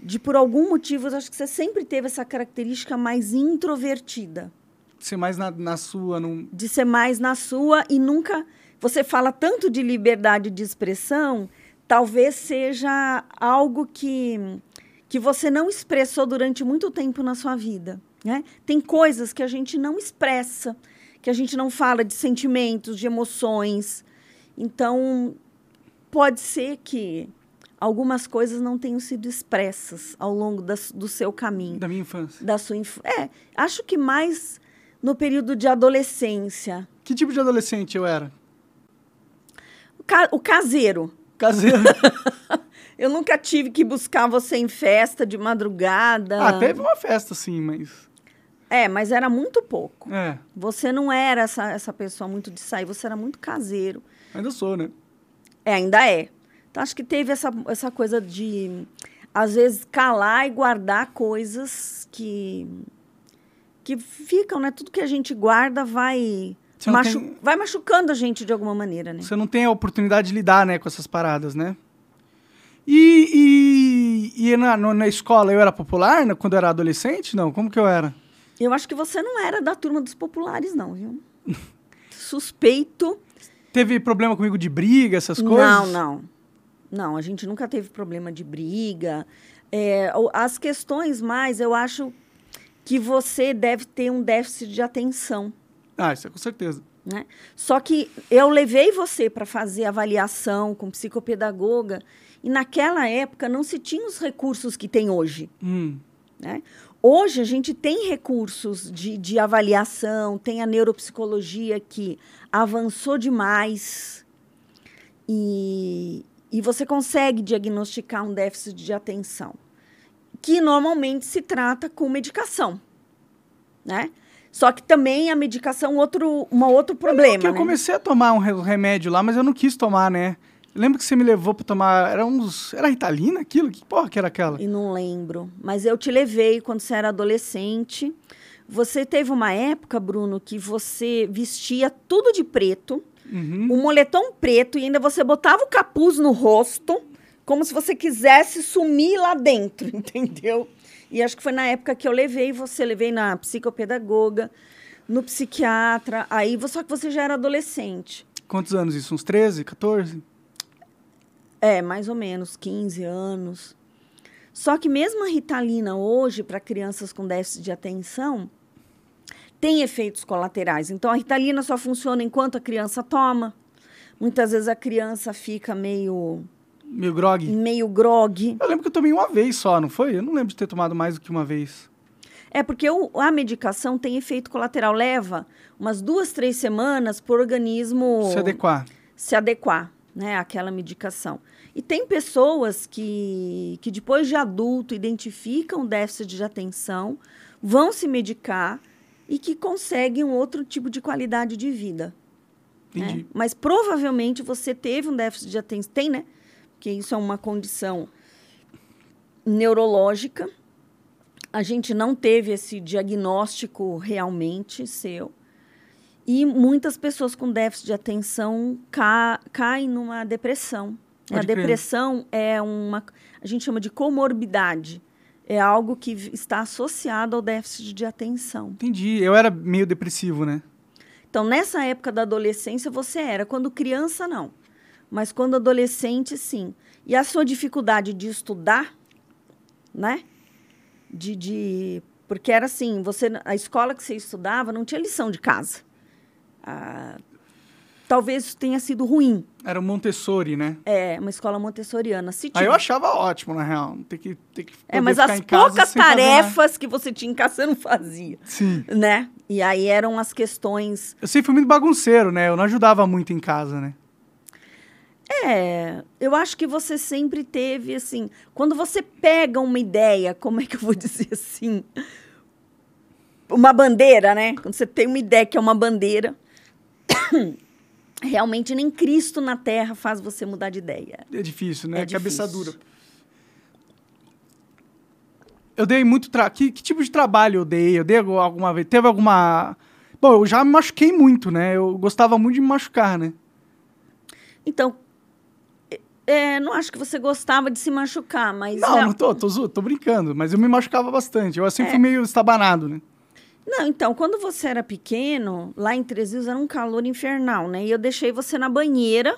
de por algum motivo, eu acho que você sempre teve essa característica mais introvertida. De ser mais na, na sua, não... De ser mais na sua e nunca. Você fala tanto de liberdade de expressão, talvez seja algo que, que você não expressou durante muito tempo na sua vida. Né? Tem coisas que a gente não expressa, que a gente não fala de sentimentos, de emoções. Então, pode ser que algumas coisas não tenham sido expressas ao longo da, do seu caminho. Da minha infância. Da sua inf... É, acho que mais no período de adolescência. Que tipo de adolescente eu era? O, ca... o caseiro. Caseiro. eu nunca tive que buscar você em festa de madrugada. Ah, teve uma festa, sim, mas. É, mas era muito pouco. É. Você não era essa, essa pessoa muito de sair, você era muito caseiro. Ainda sou, né? É, ainda é. Então, acho que teve essa, essa coisa de, às vezes, calar e guardar coisas que, que ficam, né? Tudo que a gente guarda vai, machu tem... vai machucando a gente de alguma maneira, né? Você não tem a oportunidade de lidar né, com essas paradas, né? E, e, e na, na escola eu era popular né, quando eu era adolescente? Não, como que eu era? Eu acho que você não era da turma dos populares, não, viu? Suspeito. Teve problema comigo de briga, essas coisas? Não, não. Não, a gente nunca teve problema de briga. É, as questões mais, eu acho que você deve ter um déficit de atenção. Ah, isso é com certeza. Né? Só que eu levei você para fazer avaliação com psicopedagoga e naquela época não se tinha os recursos que tem hoje. Hum. Né? Hoje a gente tem recursos de, de avaliação, tem a neuropsicologia que avançou demais. E, e você consegue diagnosticar um déficit de atenção, que normalmente se trata com medicação, né? Só que também a medicação outro, um outro problema. Eu, eu né? comecei a tomar um remédio lá, mas eu não quis tomar, né? Lembro que você me levou para tomar. Era uns. Era Ritalina aquilo? Que porra que era aquela? E não lembro. Mas eu te levei quando você era adolescente. Você teve uma época, Bruno, que você vestia tudo de preto uhum. um moletom preto e ainda você botava o capuz no rosto, como se você quisesse sumir lá dentro, entendeu? E acho que foi na época que eu levei você, levei na psicopedagoga, no psiquiatra, aí só que você já era adolescente. Quantos anos isso? Uns 13, 14? É, mais ou menos, 15 anos. Só que mesmo a Ritalina hoje, para crianças com déficit de atenção, tem efeitos colaterais. Então, a ritalina só funciona enquanto a criança toma. Muitas vezes a criança fica meio. Meio grog? Meio grog. Eu lembro que eu tomei uma vez só, não foi? Eu não lembro de ter tomado mais do que uma vez. É porque o, a medicação tem efeito colateral. Leva umas duas, três semanas para o organismo. Se adequar. Se adequar, né? Àquela medicação. E tem pessoas que, que depois de adulto identificam déficit de atenção, vão se medicar e que conseguem um outro tipo de qualidade de vida. Né? Mas provavelmente você teve um déficit de atenção, tem, né? Porque isso é uma condição neurológica. A gente não teve esse diagnóstico realmente seu. E muitas pessoas com déficit de atenção ca caem numa depressão. Pode a depressão é uma. A gente chama de comorbidade é algo que está associado ao déficit de atenção. Entendi. Eu era meio depressivo, né? Então, nessa época da adolescência, você era. Quando criança, não. Mas quando adolescente, sim. E a sua dificuldade de estudar, né? De, de... Porque era assim, você, a escola que você estudava não tinha lição de casa. Ah, talvez tenha sido ruim. Era o Montessori, né? É, uma escola montessoriana. Se Aí eu achava ótimo, na real. Ter que, ter que é, mas as poucas tarefas que você tinha em casa, você não fazia. Sim. Né? E aí eram as questões... Eu sempre fui muito bagunceiro, né? Eu não ajudava muito em casa, né? É, eu acho que você sempre teve, assim... Quando você pega uma ideia, como é que eu vou dizer assim? Uma bandeira, né? Quando você tem uma ideia que é uma bandeira realmente nem Cristo na Terra faz você mudar de ideia. É difícil, né? É Cabeça dura. Eu dei muito tra... que, que tipo de trabalho eu dei? Eu dei alguma vez? Teve alguma. Bom, eu já me machuquei muito, né? Eu gostava muito de me machucar, né? Então, é, não acho que você gostava de se machucar, mas. Não, é... não tô, tô, tô brincando, mas eu me machucava bastante. Eu sempre É. fui meio estabanado, né? Não, então, quando você era pequeno, lá em Três Rios era um calor infernal, né? E eu deixei você na banheira.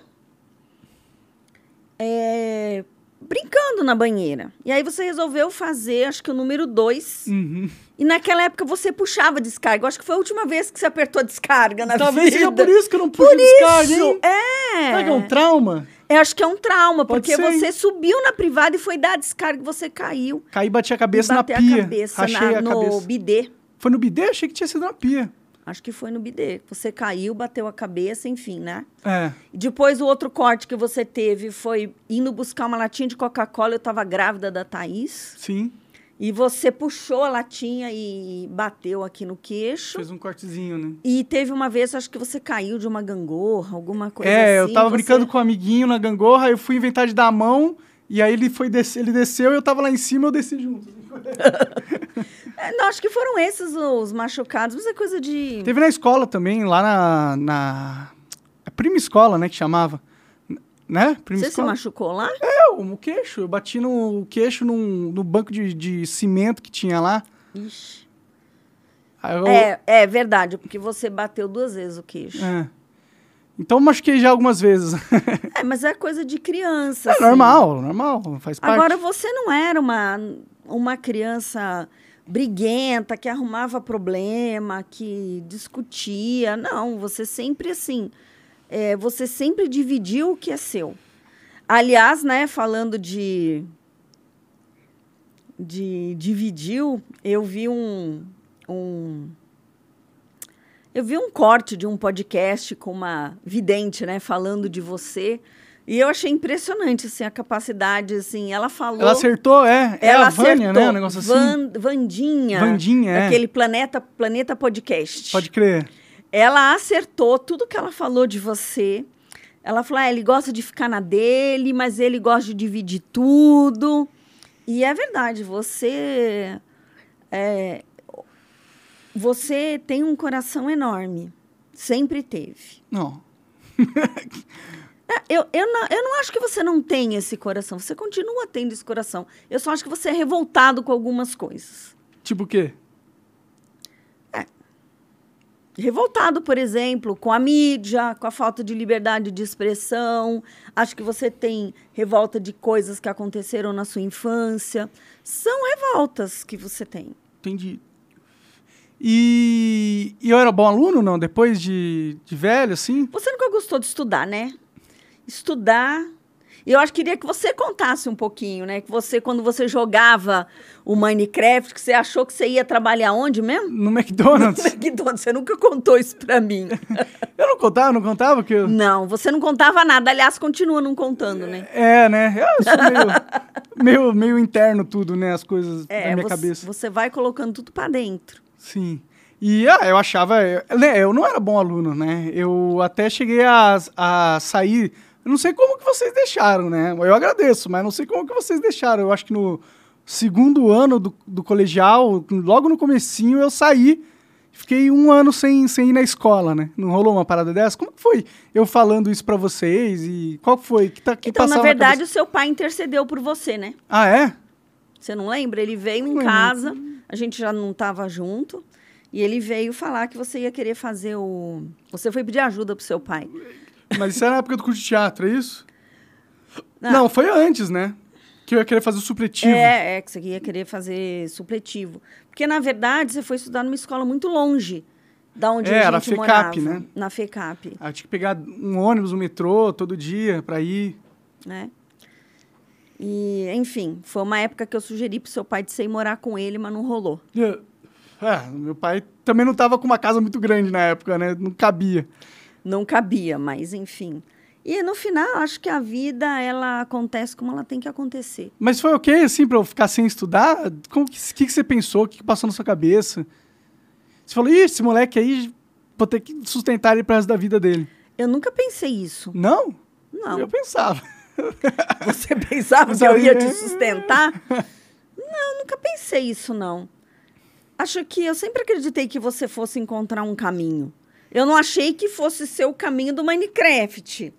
É, brincando na banheira. E aí você resolveu fazer, acho que o número dois. Uhum. E naquela época você puxava a descarga. Eu acho que foi a última vez que você apertou a descarga na Talvez vida. seja por isso que eu não Por descarga, isso, hein? é. Será que é um trauma? Eu acho que é um trauma, Pode porque ser, você subiu na privada e foi dar a descarga e você caiu. Caí e bati a cabeça na pia. a cabeça na- a no cabeça. bidê. Foi no bidê? Achei que tinha sido na pia. Acho que foi no bidê. Você caiu, bateu a cabeça, enfim, né? É. Depois, o outro corte que você teve foi indo buscar uma latinha de Coca-Cola. Eu estava grávida da Thaís. Sim. E você puxou a latinha e bateu aqui no queixo. Fez um cortezinho, né? E teve uma vez, acho que você caiu de uma gangorra, alguma coisa é, assim. eu tava você- brincando com um amiguinho na gangorra, eu fui inventar de dar a mão, e aí ele foi descer, ele desceu e eu tava lá em cima, eu desci junto. É, não, acho que foram esses os machucados, mas é coisa de... Teve na escola também, lá na. na é prima escola, né, que chamava. Né? Prima Você se machucou lá? É, o queixo. Eu bati no queixo num, no banco de, de cimento que tinha lá. Ixi. Eu- É, é verdade, porque você bateu duas vezes o queixo. é. Então eu machuquei já algumas vezes. É, mas é coisa de criança. É assim. normal, normal, faz parte. Agora, você não era uma, uma criança briguenta, que arrumava problema, que discutia. Não, você sempre assim. É, você sempre dividiu o que é seu. Aliás, né, falando de. de dividiu, eu vi um. um eu vi um corte de um podcast com uma vidente, né, falando de você. E eu achei impressionante, assim, a capacidade, assim, ela falou... Ela acertou, é. É ela a Vânia, acertou. né? Um negócio assim. Van- Vandinha. Vandinha, é. Aquele Planeta, Planeta Podcast. Pode crer. Ela acertou tudo que ela falou de você. Ela falou, ah, ele gosta de ficar na dele, mas ele gosta de dividir tudo. E é verdade, você... é, você tem um coração enorme. Sempre teve. Não. Eu, eu, não, eu não acho que você não tem esse coração. Você continua tendo esse coração. Eu só acho que você é revoltado com algumas coisas. Tipo o quê? Revoltado, por exemplo, com a mídia, com a falta de liberdade de expressão. Acho que você tem revolta de coisas que aconteceram na sua infância. São revoltas que você tem. Entendi. E, e eu era bom aluno, não? Depois de, de velho, assim? Você nunca gostou de estudar, né? Estudar. E eu acho que queria que você contasse um pouquinho, né? Que você, quando você jogava o Minecraft, que você achou que você ia trabalhar onde mesmo? No McDonald's. McDonald's, você nunca contou isso pra mim. eu não contava, não contava que eu... Não, você não contava nada. Aliás, continua não contando, né? É, né? Eu sou meio, meio, meio interno tudo, né? As coisas É, na minha você, cabeça. você vai colocando tudo pra dentro. Sim. E ah, eu achava. né, Eu não era bom aluno, né? Eu até cheguei a, a sair. Eu não sei como que vocês deixaram, né? Eu agradeço, mas não sei como que vocês deixaram. Eu acho que no segundo ano do, do colegial, logo no comecinho, eu saí. Fiquei um ano sem, sem ir na escola, né? Não rolou uma parada dessa? Como que foi eu falando isso pra vocês? E qual foi? Que, tá, que Então, na verdade, cabeça? o seu pai intercedeu por você, né? Ah, é? Você não lembra? Ele veio em casa, a gente já não estava junto, e ele veio falar que você ia querer fazer o. Você foi pedir ajuda pro seu pai. Mas isso era na época do curso de teatro, é isso? Não. Não, foi antes, né? Que eu ia querer fazer o supletivo. É, é que você ia querer fazer supletivo. Porque, na verdade, você foi estudar numa escola muito longe da onde É, a gente era a FECAP, morava. né? Na FECAP, Aí eu tinha que pegar um ônibus, um metrô todo dia pra ir. né? E, enfim, foi uma época que eu sugeri pro seu pai de você ir morar com ele, mas não rolou. E, É, meu pai também não tava com uma casa muito grande na época, né? Não cabia. Não cabia, mas enfim. E no final, acho que a vida, ela acontece como ela tem que acontecer. Mas foi ok, assim, pra eu ficar sem estudar? O que, que, que você pensou? O que, que passou na sua cabeça? Você falou, ih, esse moleque aí, vou ter que sustentar ele pro resto da vida dele. Eu nunca pensei isso. Não? Não. Eu pensava. Você pensava que eu ia te sustentar? Não, nunca pensei isso, não. Acho que eu sempre acreditei que você fosse encontrar um caminho. Eu não achei que fosse ser o caminho do Minecraft.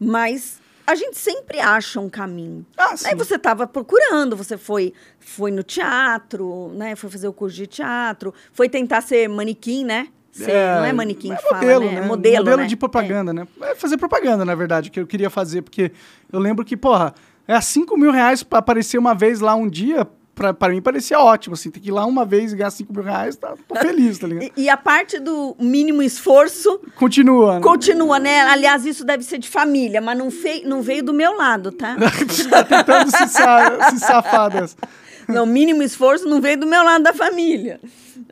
Mas a gente sempre acha um caminho. Ah, sim. Aí você estava procurando, você foi, foi no teatro, né? Foi fazer o curso de teatro, foi tentar ser manequim, né? Ser- não é manequim é que modelo, fala, né? né? Modelo, né? de propaganda, né? É fazer propaganda, na verdade, que eu queria fazer, porque eu lembro que, porra, É, 5 mil reais pra aparecer uma vez lá um dia, pra, pra mim parecia ótimo, assim. Tem que ir lá uma vez e ganhar 5 mil reais, tá, tô feliz, tá ligado? E, e a parte do mínimo esforço Continua, né? continua, né? Aliás, isso deve ser de família, mas não, fei, não veio do meu lado, tá? tá tentando se, sa se safar dessa. Não, mínimo esforço não veio do meu lado da família.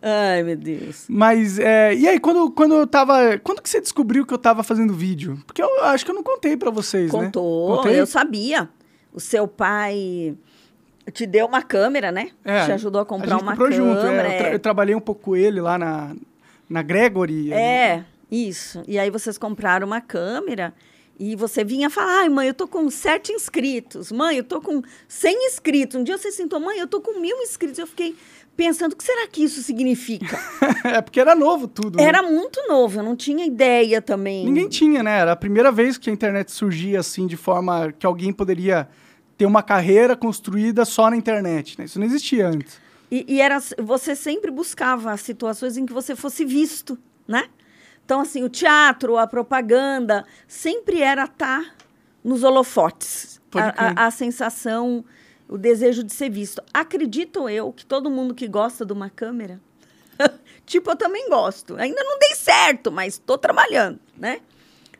Ai, meu Deus. Mas, é, e aí, quando, quando eu tava. Quando que você descobriu que eu tava fazendo vídeo? Porque eu acho que eu não contei pra vocês, Contou, né? Contei? eu sabia. O seu pai te deu uma câmera, né? É, te ajudou a comprar a uma câmera. junto. é, eu, tra- é. eu trabalhei um pouco com ele lá na, na Gregory. É, isso. E aí vocês compraram uma câmera e você vinha falar, ai, mãe, eu tô com sete inscritos. Mãe, eu tô com 100 inscritos. Um dia você sentou, mãe, eu tô com mil inscritos. Eu fiquei pensando, o que será que isso significa? é porque era novo tudo. né? Era muito novo, eu não tinha ideia também. Ninguém tinha, né? Era a primeira vez que a internet surgia assim, de forma que alguém poderia ter uma carreira construída só na internet, né? Isso não existia antes. E, e era, você sempre buscava situações em que você fosse visto, né? Então, assim, o teatro, a propaganda, sempre era estar nos holofotes. A, a, a sensação, o desejo de ser visto. Acredito eu que todo mundo que gosta de uma câmera, tipo, eu também gosto. Ainda não dei certo, mas estou trabalhando, né?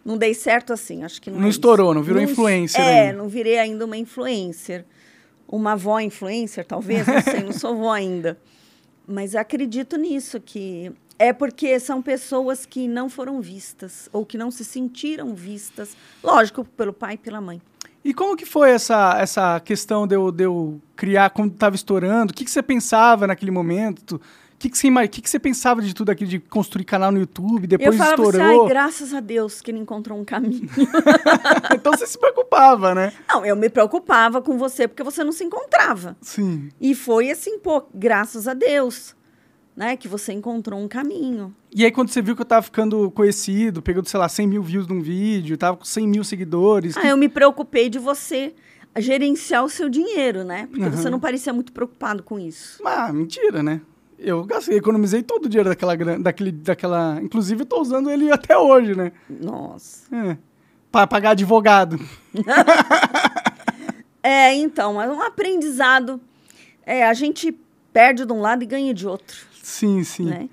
Não dei certo assim, acho que não. Não é isso. estourou, não virou influencer É, ainda. não virei ainda uma influencer. Uma avó influencer, talvez, não sei, não sou vó ainda. Mas acredito nisso, que é porque são pessoas que não foram vistas, ou que não se sentiram vistas, lógico, pelo pai e pela mãe. E como que foi essa, essa questão de eu, de eu criar quando estava estourando? O que, que você pensava naquele momento? O que, que, você, que, que você pensava de tudo aquilo, de construir canal no YouTube, depois eu falava assim, estourou? ai, graças a Deus que ele encontrou um caminho. então você se preocupava, né? não, eu me preocupava com você porque você não se encontrava. Sim. E foi assim, pô, graças a Deus, né, que você encontrou um caminho. E aí, quando você viu que eu tava ficando conhecido, pegando, sei lá, 100 mil views num vídeo, tava com 100 mil seguidores. Ah, eu me preocupei de você gerenciar o seu dinheiro, né? Porque você Uhum. não parecia muito preocupado com isso. Ah, mentira, né? Eu gastei, economizei todo o dinheiro daquela, gran- daquele, daquela... Inclusive, eu tô usando ele até hoje, né? Nossa. É. Pra pagar advogado. É, então, é um aprendizado. É, a gente perde de um lado e ganha de outro, Sim, sim. né?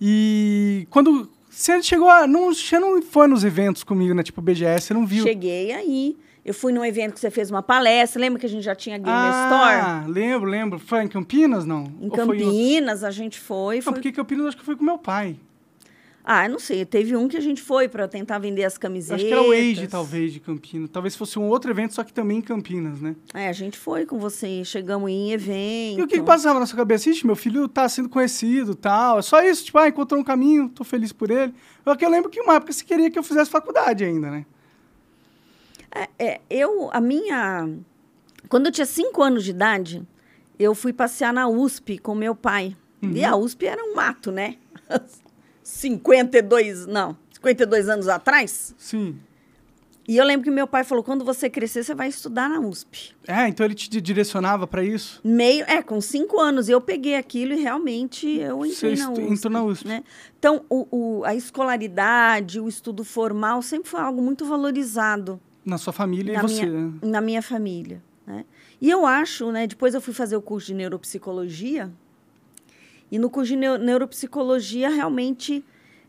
E quando você chegou a. Não, você não foi nos eventos comigo, né? Tipo BGS, você não viu. Cheguei aí. Eu fui num evento que você fez uma palestra. Lembra que a gente já tinha Game ah, lembro, lembro. Foi em Campinas, não? Store? Em Ou Campinas, a gente foi. Não, foi... porque Campinas eu acho que foi com meu pai. Ah, eu não sei. Teve um que a gente foi para tentar vender as camisetas. Acho que era o Age, talvez, de Campinas. Talvez fosse um outro evento, só que também em Campinas, né? É, a gente foi com você. Chegamos em evento. E o que, que passava na sua cabeça? Ixi, meu filho tá sendo conhecido tal. É só isso, tipo, ah, encontrou um caminho, tô feliz por ele. Só que eu lembro que uma época você queria que eu fizesse faculdade ainda, né? É, é, eu, a minha. Quando eu tinha cinco anos de idade, eu fui passear na USP com meu pai. E a USP era um mato, né? 52, não, 52 anos atrás. Sim. E eu lembro que meu pai falou: quando você crescer, você vai estudar na USP. É, então ele te di- direcionava pra isso? Meio, é, com cinco anos. Eu peguei aquilo e realmente eu entrei Você na USP. entrou na USP. Né? Então, o, o- a escolaridade, o estudo formal sempre foi algo muito valorizado. Na sua família na e você. minha, na minha família. Né? E eu acho, né, depois eu fui fazer o curso de neuropsicologia, e no curso de neu- neuropsicologia, realmente,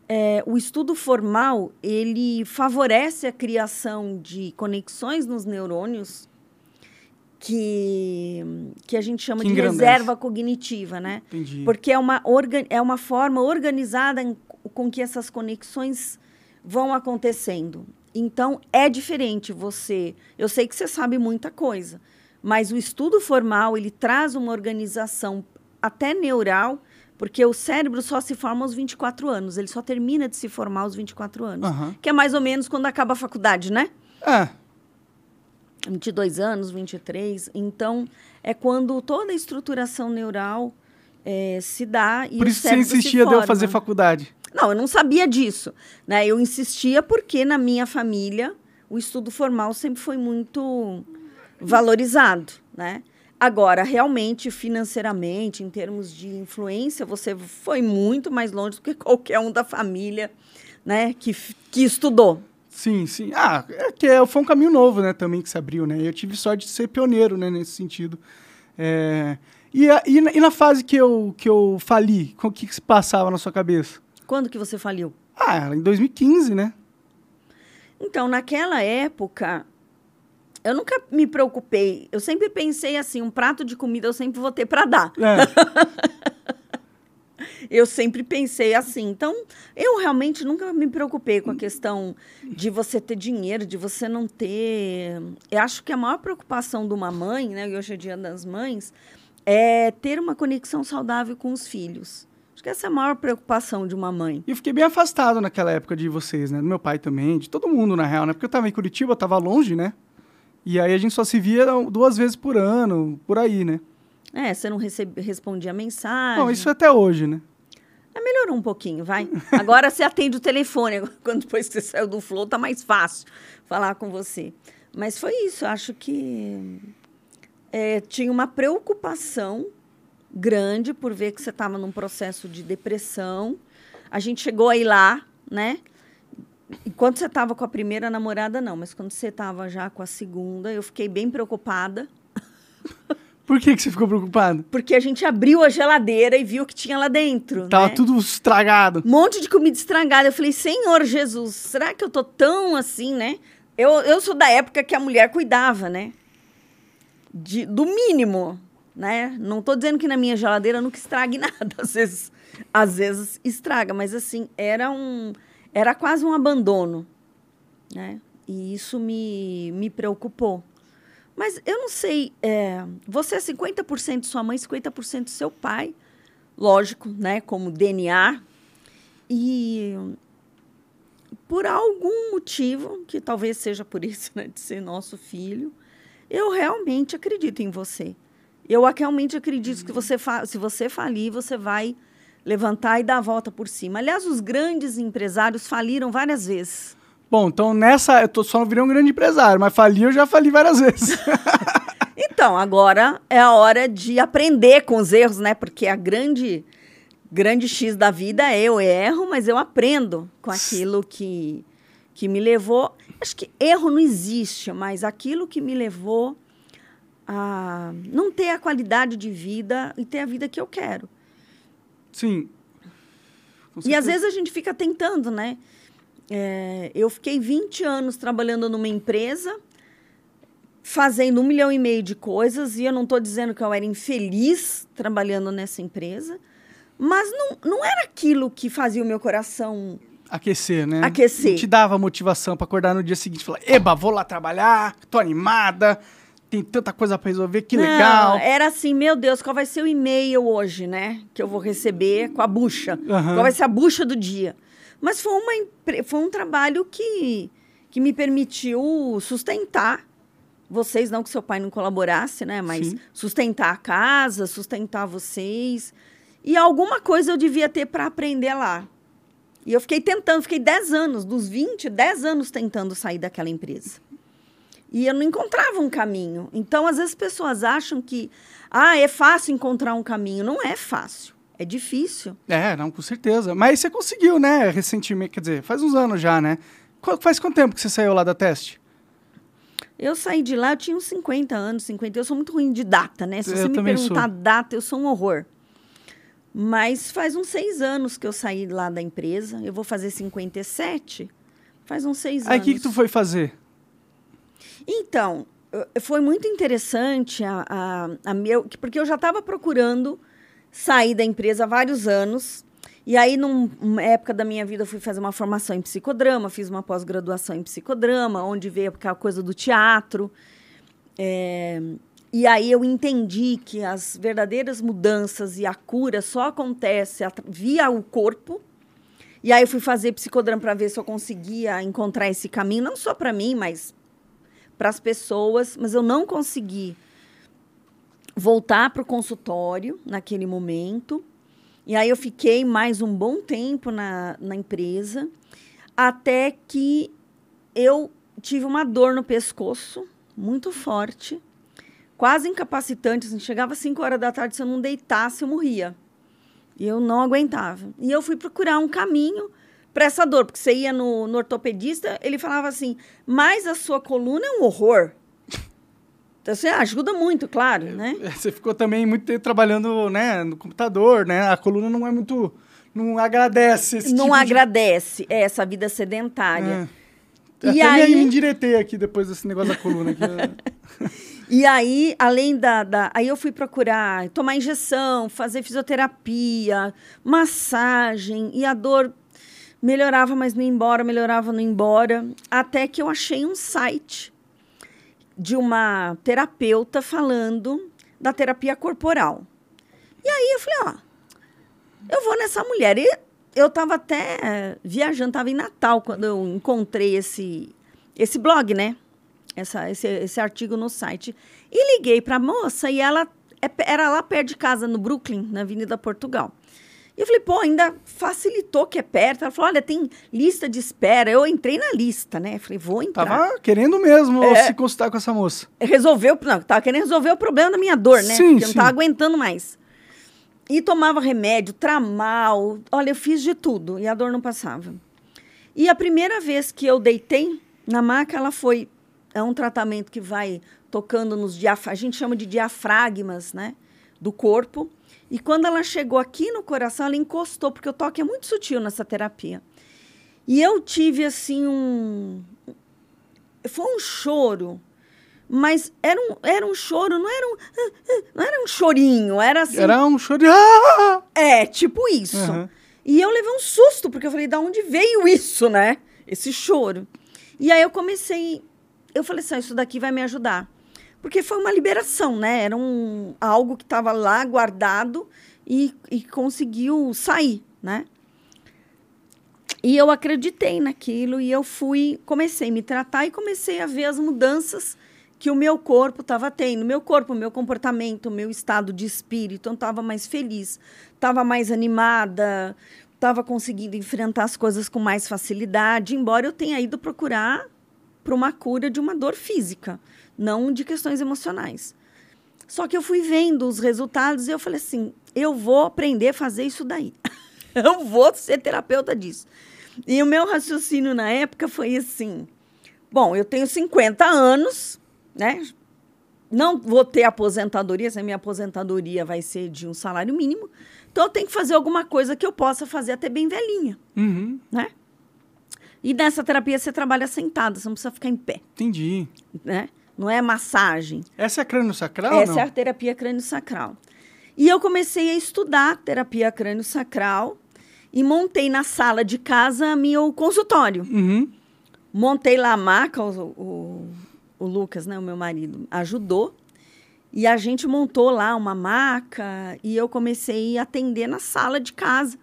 é, o estudo formal, ele favorece a criação de conexões nos neurônios que, que a gente chama Que de engrandece. reserva cognitiva, né? Entendi. Porque é uma, orga, é uma forma organizada em- com que essas conexões vão acontecendo. Então, é diferente você... Eu sei que você sabe muita coisa, mas o estudo formal, ele traz uma organização até neural, porque o cérebro só se forma aos 24 anos. Ele só termina de se formar aos 24 anos. Aham. Que é mais ou menos quando acaba a faculdade, né? É, 22 anos, 23. Então, é quando toda a estruturação neural eh, se dá e por o isso você cérebro se insistia de eu fazer faculdade. Não, eu não sabia disso. Né? Eu insistia porque na minha família o estudo formal sempre foi muito valorizado. Né? Agora, realmente, financeiramente, em termos de influência, você foi muito mais longe do que qualquer um da família né? que, que estudou. Sim, sim. Ah, é que é, foi um caminho novo, né, também que se abriu, né? Eu tive sorte de ser pioneiro, né, nesse sentido. É... E, a, e, na, e, na, fase que eu, que eu fali, o que, que se passava na sua cabeça? Quando que você faliu? Ah, em 2015, né? Então, naquela época, eu nunca me preocupei. Eu sempre pensei assim, um prato de comida eu sempre vou ter para dar. É. eu sempre pensei assim. Então, eu realmente nunca me preocupei com a questão de você ter dinheiro, de você não ter. Eu acho que a maior preocupação de uma mãe, né, e hoje é dia das mães, é ter uma conexão saudável com os filhos. Acho que essa é a maior preocupação de uma mãe. E eu fiquei bem afastado naquela época de vocês, né? Do meu pai também, de todo mundo, na real, né? Porque eu tava em Curitiba, eu tava longe, né? E aí a gente só se via duas vezes por ano, por aí, né? É, você não recebe, respondia mensagem. Bom, isso é até hoje, né? É, melhorou um pouquinho, vai. Agora você atende o telefone. Quando depois que você saiu do Flow, tá mais fácil falar com você. Mas foi isso. Acho que é, tinha uma preocupação grande por ver que você estava num processo de depressão. A gente chegou aí lá, né? Enquanto você estava com a primeira namorada, não, mas quando você estava já com a segunda, eu fiquei bem preocupada. Por que, que você ficou preocupada? Porque a gente abriu a geladeira e viu o que tinha lá dentro. Tava né? tudo estragado. Um monte de comida estragada. Eu falei, Senhor Jesus, será que eu tô tão assim, né? Eu, eu sou da época que a mulher cuidava, né? De, do mínimo, né? Não tô dizendo que na minha geladeira nunca estrague nada. Às vezes, às vezes estraga, mas assim, era um era quase um abandono, né? E isso me, me preocupou. Mas eu não sei, é, você é 50% sua mãe, 50% seu pai, lógico, né? Como DNA. E por algum motivo, que talvez seja por isso, né, de ser nosso filho, eu realmente acredito em você. Eu realmente acredito que você se você falir, você vai levantar e dar a volta por cima. Aliás, os grandes empresários faliram várias vezes. Bom, então nessa eu tô, só não virei um grande empresário, mas falir eu já fali várias vezes. então, agora é a hora de aprender com os erros, né? Porque a grande grande X da vida é eu erro, mas eu aprendo com aquilo que, que me levou. Acho que erro não existe, mas aquilo que me levou a não ter a qualidade de vida e ter a vida que eu quero. Sim. E às vezes a gente fica tentando, né? É, eu fiquei 20 anos trabalhando numa empresa, fazendo um milhão e meio de coisas, e eu não estou dizendo que eu era infeliz trabalhando nessa empresa, mas não, não era aquilo que fazia o meu coração aquecer, né? Aquecer. Te dava motivação para acordar no dia seguinte e falar: "Eba, vou lá trabalhar, tô animada" tem tanta coisa para resolver, que Não, legal. Era assim, meu Deus, qual vai ser o e-mail hoje, né? Que eu vou receber com a bucha. Uhum. Qual vai ser a bucha do dia? Mas foi, uma, foi um trabalho que, que me permitiu sustentar vocês, não que seu pai não colaborasse, né? Mas Sim. sustentar a casa, sustentar vocês. E alguma coisa eu devia ter para aprender lá. E eu fiquei tentando, fiquei 10 anos, dos 20, 10 anos tentando sair daquela empresa. E eu não encontrava um caminho. Então, às vezes, as pessoas acham que ah, é fácil encontrar um caminho. Não é fácil. É difícil. É, não, com certeza. Mas você conseguiu, né? Recentemente, quer dizer, faz uns anos já, né? Faz quanto tempo que você saiu lá da teste? Eu saí de lá, eu tinha uns 50 anos, 50. Eu sou muito ruim de data, né? Se eu você me perguntar sou. data, eu sou um horror. Mas faz uns seis anos que eu saí lá da empresa. Eu vou fazer 57. Faz uns seis Aí, anos. Aí, o que, que tu foi fazer? Então, foi muito interessante a, a, a meu, porque eu já estava procurando sair da empresa há vários anos. E aí, numa época da minha vida, eu fui fazer uma formação em psicodrama, fiz uma pós-graduação em psicodrama, onde veio aquela coisa do teatro. É, e aí eu entendi que as verdadeiras mudanças e a cura só acontece via o corpo. E aí eu fui fazer psicodrama para ver se eu conseguia encontrar esse caminho, não só para mim, mas para as pessoas, mas eu não consegui voltar para o consultório naquele momento. E aí eu fiquei mais um bom tempo na, na empresa, até que eu tive uma dor no pescoço muito forte, quase incapacitante. Assim, chegava às 5 horas da tarde, se eu não deitasse, eu morria. E eu não aguentava. E eu fui procurar um caminho para essa dor, porque você ia no, no ortopedista, ele falava assim, mas a sua coluna é um horror. Então, você ajuda muito, claro, né? Você ficou também muito tempo trabalhando né, no computador, né? A coluna não é muito... Não agradece esse Não tipo de- agradece é, essa vida sedentária. É. E Até aí- me endireitei aqui depois desse negócio da coluna. Né? E aí, além da, da. Aí eu fui procurar tomar injeção, fazer fisioterapia, massagem, e a dor melhorava, mas não ia embora, melhorava, não ia embora. Até que eu achei um site de uma terapeuta falando da terapia corporal. E aí eu falei, ó, eu vou nessa mulher. E eu estava até viajando, estava em Natal quando eu encontrei esse, esse blog, né? Essa, esse, esse artigo no site. E liguei para a moça e ela é era lá perto de casa, no Brooklyn, na Avenida Portugal. E eu falei, pô, ainda facilitou que é perto. Ela falou, olha, tem lista de espera. Eu entrei na lista, né? Falei, vou entrar. Tava querendo mesmo É. se consultar com essa moça. Resolveu, não, tava querendo resolver o problema da minha dor, né? Sim, Porque eu não sim. tava aguentando mais. E tomava remédio, tramal. Olha, eu fiz de tudo e a dor não passava. E a primeira vez que eu deitei na maca, ela foi. É um tratamento que vai tocando nos diafragmas, a gente chama de diafragmas, né? Do corpo. E quando ela chegou aqui no coração, ela encostou, porque o toque é muito sutil nessa terapia. E eu tive, assim, um. Foi um choro mas era um, era um choro, não era um, não era um chorinho, era assim, Era um choro de... Ah! é, tipo isso. Aham. E eu levei um susto, porque eu falei, da onde veio isso, né? Esse choro. E aí eu comecei, eu falei assim, ah, isso daqui vai me ajudar. Porque foi uma liberação, né? Era um, algo que estava lá guardado e, e conseguiu sair, né? E eu acreditei naquilo e eu fui, comecei a me tratar e comecei a ver as mudanças que o meu corpo estava tendo. Meu corpo, meu comportamento, meu estado de espírito. Eu estava mais feliz, estava mais animada, estava conseguindo enfrentar as coisas com mais facilidade, embora eu tenha ido procurar para uma cura de uma dor física, não de questões emocionais. Só que eu fui vendo os resultados e eu falei assim: eu vou aprender a fazer isso daí. eu vou ser terapeuta disso. E o meu raciocínio na época foi assim: bom, eu tenho 50 anos, né? Não vou ter aposentadoria, se a minha aposentadoria vai ser de um salário mínimo. Então eu tenho que fazer alguma coisa que eu possa fazer até bem velhinha, Uhum, né? E nessa terapia você trabalha sentado, você não precisa ficar em pé, entendi. né? Não é massagem. Essa é crânio sacral Essa é a terapia crânio-sacral. E eu comecei a estudar terapia crânio-sacral e montei na sala de casa meu consultório. Uhum. Montei lá a maca, o, o, o Lucas, né, o meu marido, ajudou. E a gente montou lá uma maca e eu comecei a atender na sala de casa.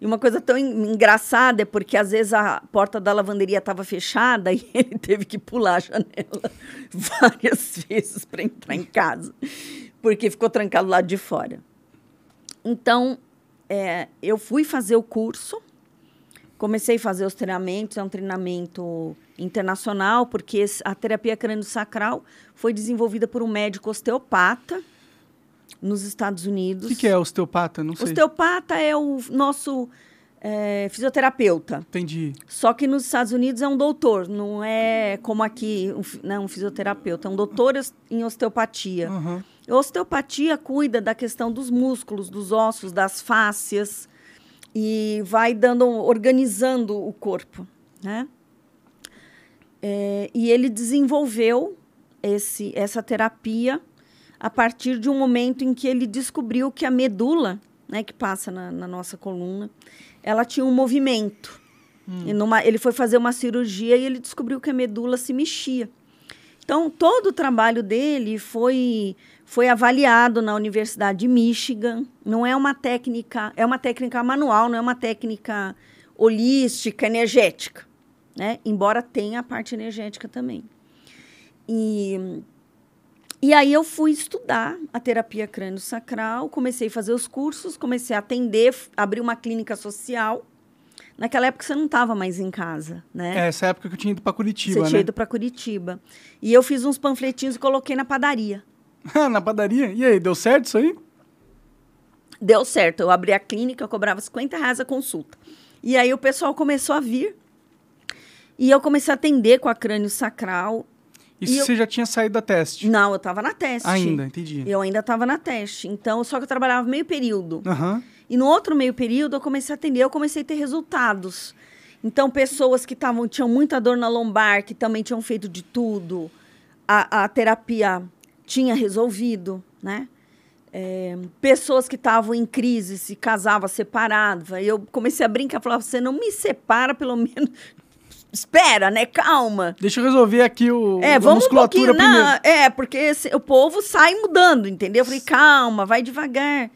E uma coisa tão en- engraçada é porque às vezes a porta da lavanderia estava fechada e ele teve que pular a janela várias vezes para entrar em casa, porque ficou trancado lá de fora. Então, é, eu fui fazer o curso, comecei a fazer os treinamentos, é um treinamento internacional, porque a terapia crânio-sacral foi desenvolvida por um médico osteopata nos Estados Unidos. O que, que é osteopata? Não sei. Osteopata é o nosso é, fisioterapeuta. Entendi. Só que nos Estados Unidos é um doutor, não é como aqui um, fi- né, um fisioterapeuta, é um doutor em osteopatia. Uhum. Osteopatia cuida da questão dos músculos, dos ossos, das fáscias e vai dando, organizando o corpo, né? É, e ele desenvolveu esse, essa terapia a partir de um momento em que ele descobriu que a medula, né, que passa na, na nossa coluna, ela tinha um movimento. E numa, ele foi fazer uma cirurgia e ele descobriu que a medula se mexia. Então, todo o trabalho dele foi, foi avaliado na Universidade de Michigan. Não é uma técnica, é uma técnica manual, não é uma técnica holística, energética, né? Embora tenha a parte energética também. E, e aí eu fui estudar a terapia crânio-sacral, comecei a fazer os cursos, comecei a atender, abri uma clínica social. Naquela época você não estava mais em casa, né? É, essa época que eu tinha ido pra Curitiba, Você né? tinha ido para Curitiba. E eu fiz uns panfletinhos e coloquei na padaria. Na padaria? E aí, deu certo isso aí? Deu certo. Eu abri a clínica, eu cobrava 50 reais a consulta. E aí o pessoal começou a vir. E eu comecei a atender com a crânio sacral. Isso E eu- você já tinha saído da teste? Não, eu estava na teste. Ainda, entendi. Eu ainda estava na teste. Então, só que eu trabalhava meio período. Aham. E no outro meio período eu comecei a atender, eu comecei a ter resultados. Então, pessoas que tavam, tinham muita dor na lombar, que também tinham feito de tudo, a, a terapia tinha resolvido, né? É, pessoas que estavam em crise, se casava, separava. Eu comecei a brincar, falava, você não me separa, pelo menos. Espera, né? Calma. Deixa eu resolver aqui o, É, a vamos um musculatura pouquinho. primeiro. É, porque esse- o povo sai mudando, entendeu? Eu falei, calma, vai devagar.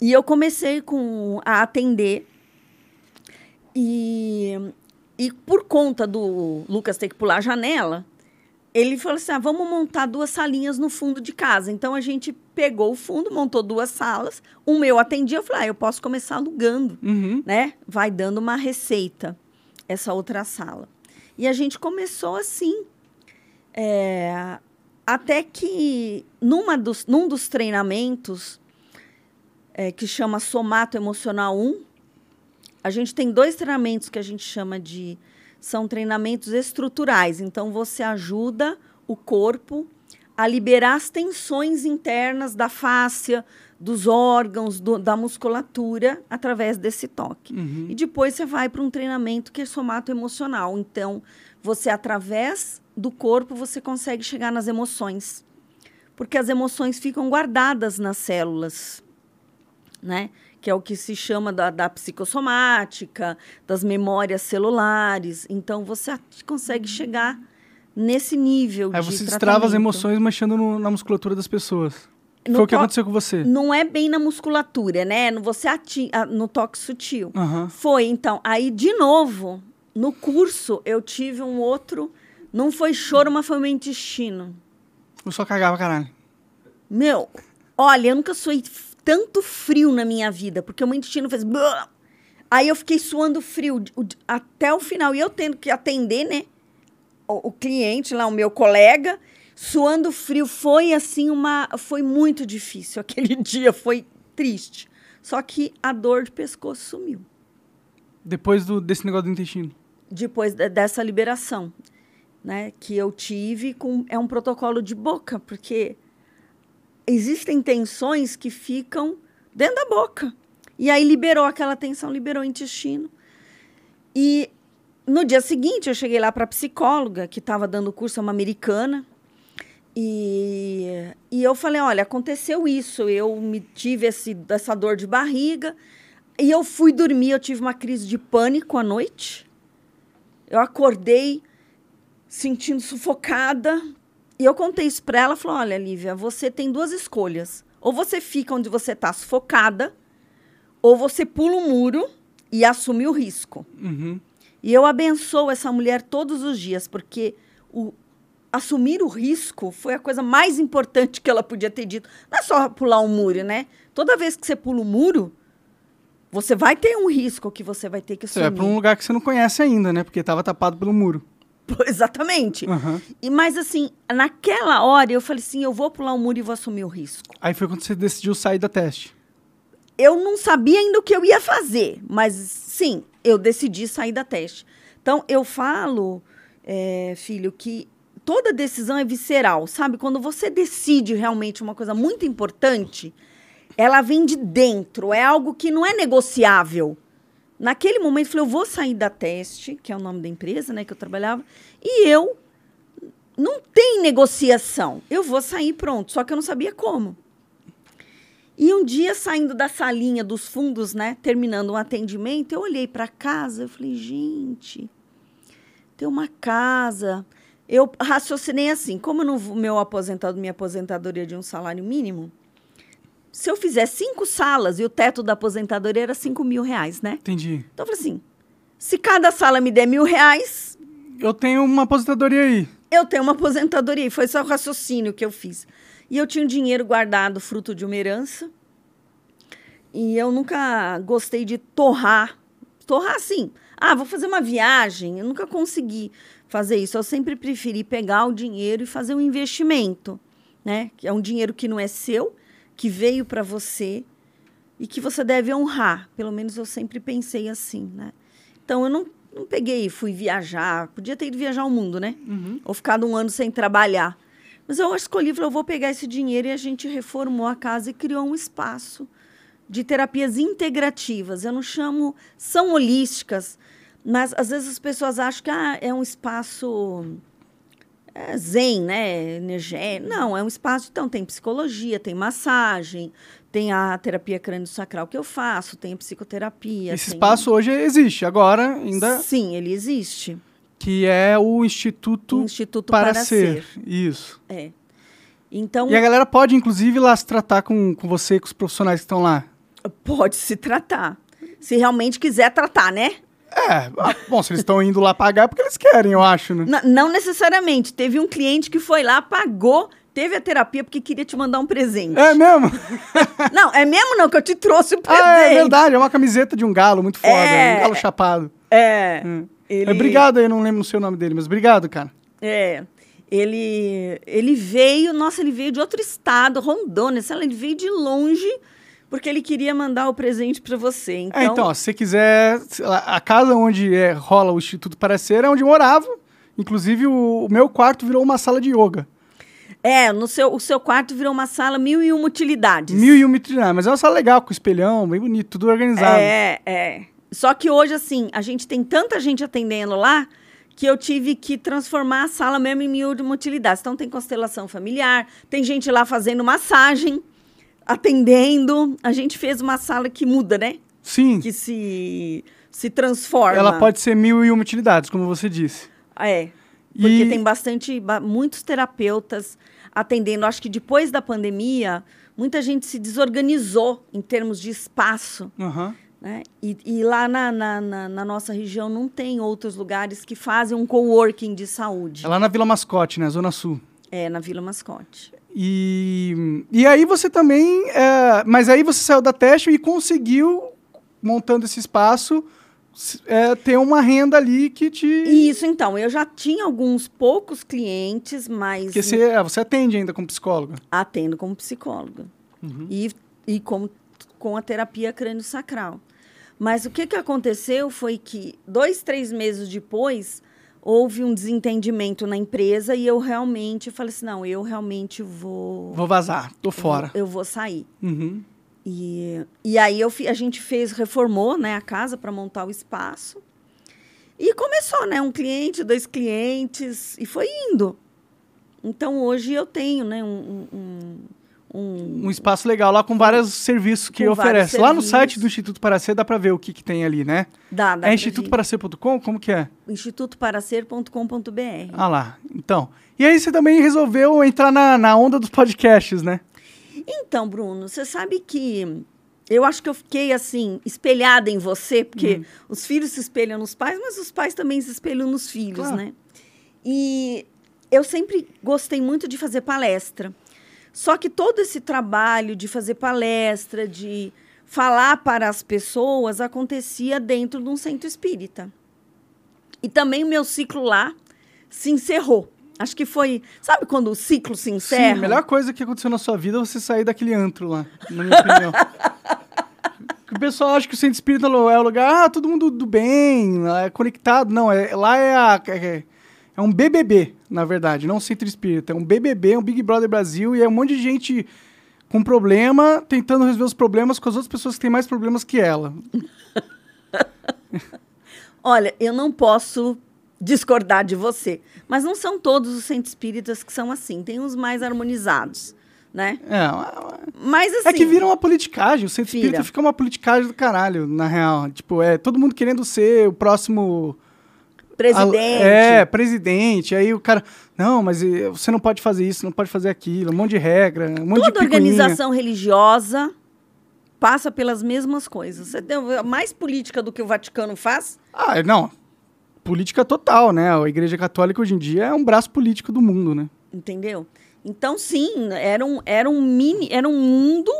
E eu comecei com, a atender. E, e por conta do Lucas ter que pular a janela, ele falou assim: ah, vamos montar duas salinhas no fundo de casa. Então a gente pegou o fundo, montou duas salas. Uma eu atendia, eu falei: ah, eu posso começar alugando Uhum. né? Vai dando uma receita, essa outra sala. E a gente começou assim. é, até que numa dos, num dos treinamentos, é, que chama Somato Emocional 1, a gente tem dois treinamentos que a gente chama de. São treinamentos estruturais. Então, você ajuda o corpo a liberar as tensões internas da fáscia, dos órgãos, do- da musculatura, através desse toque. Uhum. E depois você vai para um treinamento que é somato emocional. Então, você, através do corpo, você consegue chegar nas emoções. Porque as emoções ficam guardadas nas células, né? Que é o que se chama da, da psicossomática, das memórias celulares. Então, você consegue chegar nesse nível Aí de você destrava as emoções mexendo no- na musculatura das pessoas. No Foi o que aconteceu com você. Não é bem na musculatura, né? No- Você ati no toque sutil. Aham. Foi, então. Aí, de novo, no curso, eu tive um outro. Não foi choro, mas foi meu intestino. Eu só cagava, caralho. Meu, olha, eu nunca suei tanto frio na minha vida, porque o meu intestino fez. Aí eu fiquei suando frio até o final. E eu tendo que atender, né? O, o cliente lá, o meu colega, suando frio. Foi assim uma. Foi muito difícil aquele dia, foi triste. Só que a dor de pescoço sumiu. Depois do, desse negócio do intestino. depois de- dessa liberação, né, que eu tive com é um protocolo de boca, porque existem tensões que ficam dentro da boca. E aí liberou aquela tensão, liberou o intestino. E no dia seguinte eu cheguei lá para a psicóloga que estava dando curso, é uma americana. E, e eu falei, olha, aconteceu isso, eu me tive esse, essa dor de barriga e eu fui dormir, eu tive uma crise de pânico à noite. Eu acordei sentindo sufocada. E eu contei isso para ela, falou: "Olha, Lívia, você tem duas escolhas. Ou você fica onde você está sufocada, ou você pula o muro e assume o risco". Uhum. E eu abençoo essa mulher todos os dias, porque o assumir o risco foi a coisa mais importante que ela podia ter dito. Não é só pular um muro, né? Toda vez que você pula um muro, você vai ter um risco que você vai ter que Você assumir. vai pra um lugar que você não conhece ainda, né? Porque tava tapado pelo muro. Exatamente. Aham. E, mas assim, naquela hora eu falei assim, eu vou pular um muro e vou assumir o risco. Aí foi quando você decidiu sair da teste. Eu não sabia ainda o que eu ia fazer, mas sim, eu decidi sair da teste. Então, eu falo, é, filho, que toda decisão é visceral, sabe? Quando você decide realmente uma coisa muito importante, ela vem de dentro, é algo que não é negociável. Naquele momento, eu falei, eu vou sair da teste, que é o nome da empresa, né, que eu trabalhava, e eu não tem negociação. Eu vou sair pronto, só que eu não sabia como. E um dia, saindo da salinha dos fundos, né, terminando um atendimento, eu olhei para casa, eu falei, gente, tem uma casa. Eu raciocinei assim, como no meu aposentado, minha aposentadoria de um salário mínimo, se eu fizer cinco salas e o teto da aposentadoria era cinco mil reais, né? Entendi. Então eu falei assim, se cada sala me der mil reais, Eu tenho uma aposentadoria aí. eu tenho uma aposentadoria. E foi só o raciocínio que eu fiz. E eu tinha um dinheiro guardado, fruto de uma herança. E eu nunca gostei de torrar. Torrar assim. Ah, vou fazer uma viagem. Eu nunca consegui fazer isso. Eu sempre preferi pegar o dinheiro e fazer um investimento. Né? Que é um dinheiro que não é seu, que veio para você e que você deve honrar. Pelo menos eu sempre pensei assim, né? Então eu não, não peguei e fui viajar. Podia ter ido viajar o mundo, né? Uhum. Ou ficado um ano sem trabalhar. Mas eu escolhi, falei, eu vou pegar esse dinheiro e a gente reformou a casa e criou um espaço de terapias integrativas. Eu não chamo, são holísticas, mas às vezes as pessoas acham que ah, é um espaço é, zen, né? Energético. Não, é um espaço. Então, tem psicologia, tem massagem, tem a terapia crânio-sacral que eu faço, tem a psicoterapia. Esse tem... espaço hoje existe, agora ainda. Sim, ele existe. Que é o Instituto, Instituto para, para ser. Ser. Isso. É. Então, E a galera pode, inclusive, ir lá se tratar com, com você, com os profissionais que estão lá. pode se tratar. Se realmente quiser tratar, né? É, ah, bom, se eles estão indo lá pagar é porque eles querem, eu acho, né? N- não necessariamente. Teve um cliente que foi lá, pagou, teve a terapia porque queria te mandar um presente. É mesmo? Não, é mesmo não, que eu te trouxe o presente. Ah, é verdade, é uma camiseta de um galo muito foda, É. um galo chapado. É. Hum. Ele, É, Obrigado eu não lembro o seu nome dele, mas obrigado, cara. É. Ele, ele veio, nossa, ele veio de outro estado, Rondônia, sei lá, ele veio de longe porque ele queria mandar o presente para você. Então, é, então, ó, se você quiser, lá, a casa onde é, rola o Instituto Parecer é onde eu morava. Inclusive, o, o meu quarto virou uma sala de yoga. é, no seu, o seu quarto virou uma sala mil e uma utilidades. Mil e uma utilidades, mas é uma sala legal, com espelhão, bem bonito, tudo organizado. É, é. Só que hoje, assim, a gente tem tanta gente atendendo lá que eu tive que transformar a sala mesmo em mil de uma utilidades. Então, tem constelação familiar, tem gente lá fazendo massagem, atendendo. A gente fez uma sala que muda, né? Sim, Que se, se transforma. ela pode ser mil e uma utilidades, como você disse. É. Porque E- tem bastante, ba- muitos terapeutas atendendo. Acho que depois da pandemia, muita gente se desorganizou em termos de espaço. Aham. Né? E, e lá na, na, na- na nossa região não tem outros lugares que fazem um coworking de saúde. É lá na Vila Mascote, né, Zona Sul. É, na Vila Mascote. E, e aí você também. é, mas aí você saiu da teste e conseguiu, montando esse espaço, é, ter uma renda ali que te. Isso, então, eu já tinha alguns poucos clientes, mas Porque você, é, você atende ainda como psicóloga. atendo como psicóloga. E, e com, com a terapia crânio-sacral. Mas o que, que aconteceu foi que, dois, três meses depois, houve um desentendimento na empresa e eu realmente falei assim, não, eu realmente vou... Vou vazar, tô fora. Eu vou sair. Uhum. E, e aí eu, a gente fez, reformou né, a casa para montar o espaço. E começou, né? Um cliente, dois clientes, e foi indo. Então hoje eu tenho, né, um, um, um- Um espaço legal lá com vários serviços que oferece. Lá no site do Instituto Paracer dá pra ver o que, que tem ali, né? dá, dá é institutoparacer.com? Como que é? institutoparacer.com.br. Ah lá, então. E aí você também resolveu entrar na, na onda dos podcasts, né? Então, Bruno, você sabe que eu acho que eu fiquei assim, espelhada em você, porque Uhum. os filhos se espelham nos pais, mas os pais também se espelham nos filhos, Claro. né? E eu sempre gostei muito de fazer palestra. Só que todo esse trabalho de fazer palestra, de falar para as pessoas, acontecia dentro de um centro espírita. E também o meu ciclo lá se encerrou. Acho que foi. Sabe quando o ciclo se encerra? Sim, a melhor coisa que aconteceu na sua vida é você sair daquele antro lá, na minha opinião. O pessoal acha que o centro espírita é o lugar, ah, todo mundo do bem, é conectado. Não, é, lá é, a, é, é um BBB, na verdade, não um centro espírita. É um BBB, um Big Brother Brasil, e é um monte de gente com problema, tentando resolver os problemas com as outras pessoas que têm mais problemas que ela. Olha, eu não posso discordar de você, mas não são todos os centros espíritas que são assim. Tem uns mais harmonizados, né? É, Mas assim. é que vira uma politicagem. O centro Vira. espírita fica uma politicagem do caralho, na real. Tipo, é todo mundo querendo ser o próximo presidente. É, presidente. Aí o cara, não, mas eh, você não pode fazer isso, não pode fazer aquilo, um monte de regra, um monte Toda de picuinha. organização religiosa passa pelas mesmas coisas. Você tem mais política do que o Vaticano faz? Ah, não. Política total, né? A Igreja Católica hoje em dia é um braço político do mundo, né? Entendeu? Então, sim, era um, era um mini, era um mundo.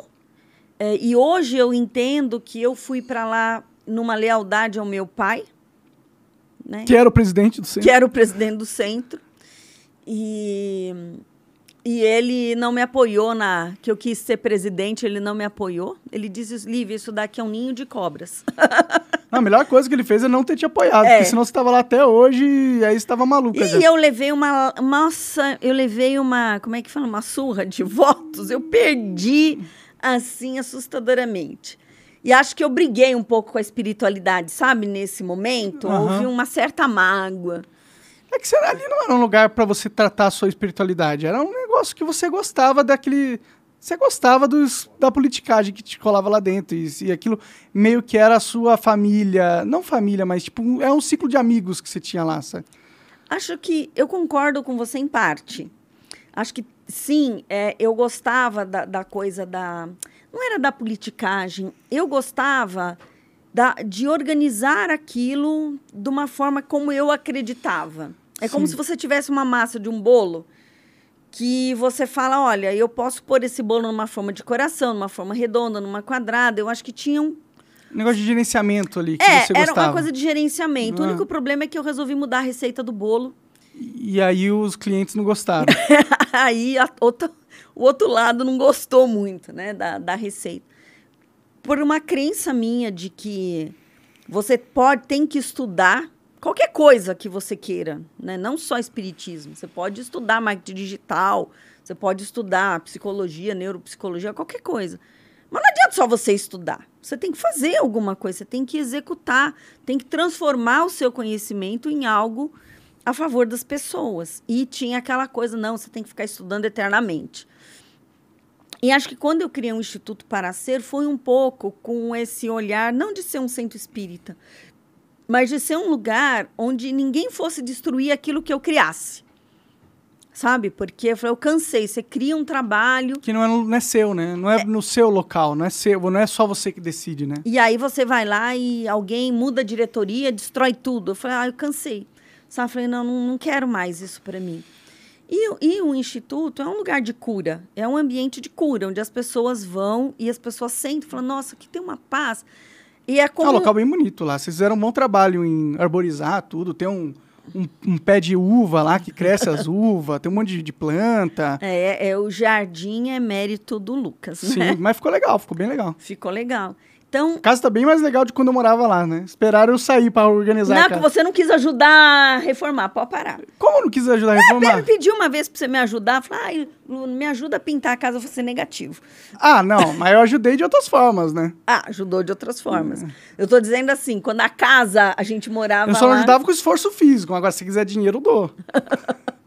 é, e hoje eu entendo que eu fui para lá numa lealdade ao meu pai, né? Que era o presidente do centro. que era o presidente do centro. E, E ele não me apoiou na. que eu quis ser presidente, ele não me apoiou. Ele disse, Lívia, isso daqui é um ninho de cobras. a melhor coisa que ele fez é não ter te apoiado, é. porque senão você estava lá até hoje e aí você estava maluca. E já. eu levei uma. Nossa, eu levei uma. Como é que fala? Uma surra de votos. Eu perdi assim assustadoramente. E acho que eu briguei um pouco com a espiritualidade, sabe? Nesse momento, uhum. houve uma certa mágoa. É que ali não era um lugar para você tratar a sua espiritualidade. Era um negócio que você gostava daquele. Você gostava dos, da politicagem que te colava lá dentro. E, e aquilo meio que era a sua família. Não família, mas tipo, é um ciclo de amigos que você tinha lá, sabe? Acho que eu concordo com você em parte. Acho que sim, é, eu gostava da, da coisa da. Não era da politicagem. Eu gostava da, de organizar aquilo de uma forma como eu acreditava. É Sim. como se você tivesse uma massa de um bolo que você fala, olha, eu posso pôr esse bolo numa forma de coração, numa forma redonda, numa quadrada. Eu acho que tinha um negócio de gerenciamento ali que é, você gostava. era uma coisa de gerenciamento. Ah. O único problema é que eu resolvi mudar a receita do bolo. E aí os clientes não gostaram. aí a, outra, o outro lado não gostou muito, né, da, da receita por uma crença minha de que você pode tem que estudar qualquer coisa que você queira, né? Não só espiritismo. Você pode estudar marketing digital, você pode estudar psicologia, neuropsicologia, qualquer coisa. Mas não adianta só você estudar. Você tem que fazer alguma coisa, você tem que executar, tem que transformar o seu conhecimento em algo a favor das pessoas. E tinha aquela coisa, não, você tem que ficar estudando eternamente. E acho que quando eu criei um Instituto para Ser, foi um pouco com esse olhar, não de ser um centro espírita, mas de ser um lugar onde ninguém fosse destruir aquilo que eu criasse. Sabe? Porque eu, falei, eu cansei. Você cria um trabalho. Que não é, não é seu, né? Não é, é, no seu local, não é seu, não é só você que decide, né? E aí você vai lá e alguém muda a diretoria, destrói tudo. Eu falei, ah, eu cansei. Sabe? Eu falei, não, não, não quero mais isso para mim. E, e o instituto é um lugar de cura, é um ambiente de cura, onde as pessoas vão e as pessoas sentem e falam, nossa, aqui tem uma paz. E é como... É um local bem bonito lá. Vocês fizeram um bom trabalho em arborizar tudo. Tem um, um, um pé de uva lá que cresce as uvas, tem um monte de, de, planta. É, é, o jardim é mérito do Lucas, Sim, né? mas ficou legal, ficou bem legal. Ficou legal. Então, a casa tá bem mais legal de quando eu morava lá, né? Esperaram eu sair para organizar Não, que você não quis ajudar a reformar, pode parar. Como não quis ajudar a reformar? Eu pedi uma vez para você me ajudar, falei, ah, me ajuda a pintar a casa, você negativo. Ah, não, mas eu ajudei de outras formas, né? Ah, ajudou de outras formas. Hum. Eu tô dizendo assim, quando a casa a gente morava Eu só lá... ajudava com esforço físico, agora se quiser dinheiro eu dou.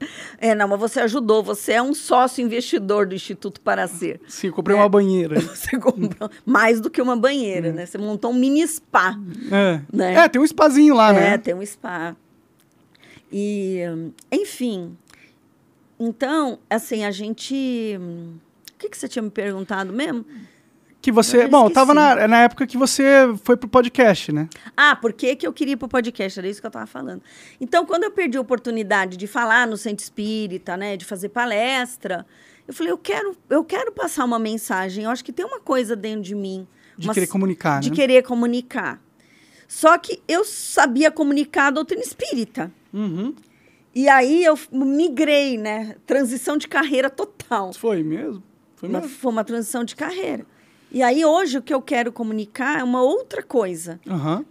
É, não, mas você ajudou, você é um sócio investidor do Instituto para Ser. Sim, comprei é. uma banheira. Você comprou mais do que uma banheira, é. né? Você montou um mini spa. É. Né? é, tem um spazinho lá, é, né? É, tem um spa. E, enfim. Então, assim, a gente. O que, que você tinha me perguntado mesmo? Que você. Eu bom, tava na, na época que você foi pro podcast, né? Ah, por que, que eu queria ir pro podcast? Era isso que eu tava falando. Então, quando eu perdi a oportunidade de falar no Centro Espírita, né? De fazer palestra, eu falei, eu quero, eu quero passar uma mensagem. Eu acho que tem uma coisa dentro de mim. De uma, querer comunicar, De né? querer comunicar. Só que eu sabia comunicar a doutrina espírita. Uhum. E aí eu migrei, né? Transição de carreira total. Foi mesmo? Foi mesmo? Foi uma transição de carreira. E aí, hoje, o que eu quero comunicar é uma outra coisa. Uhum.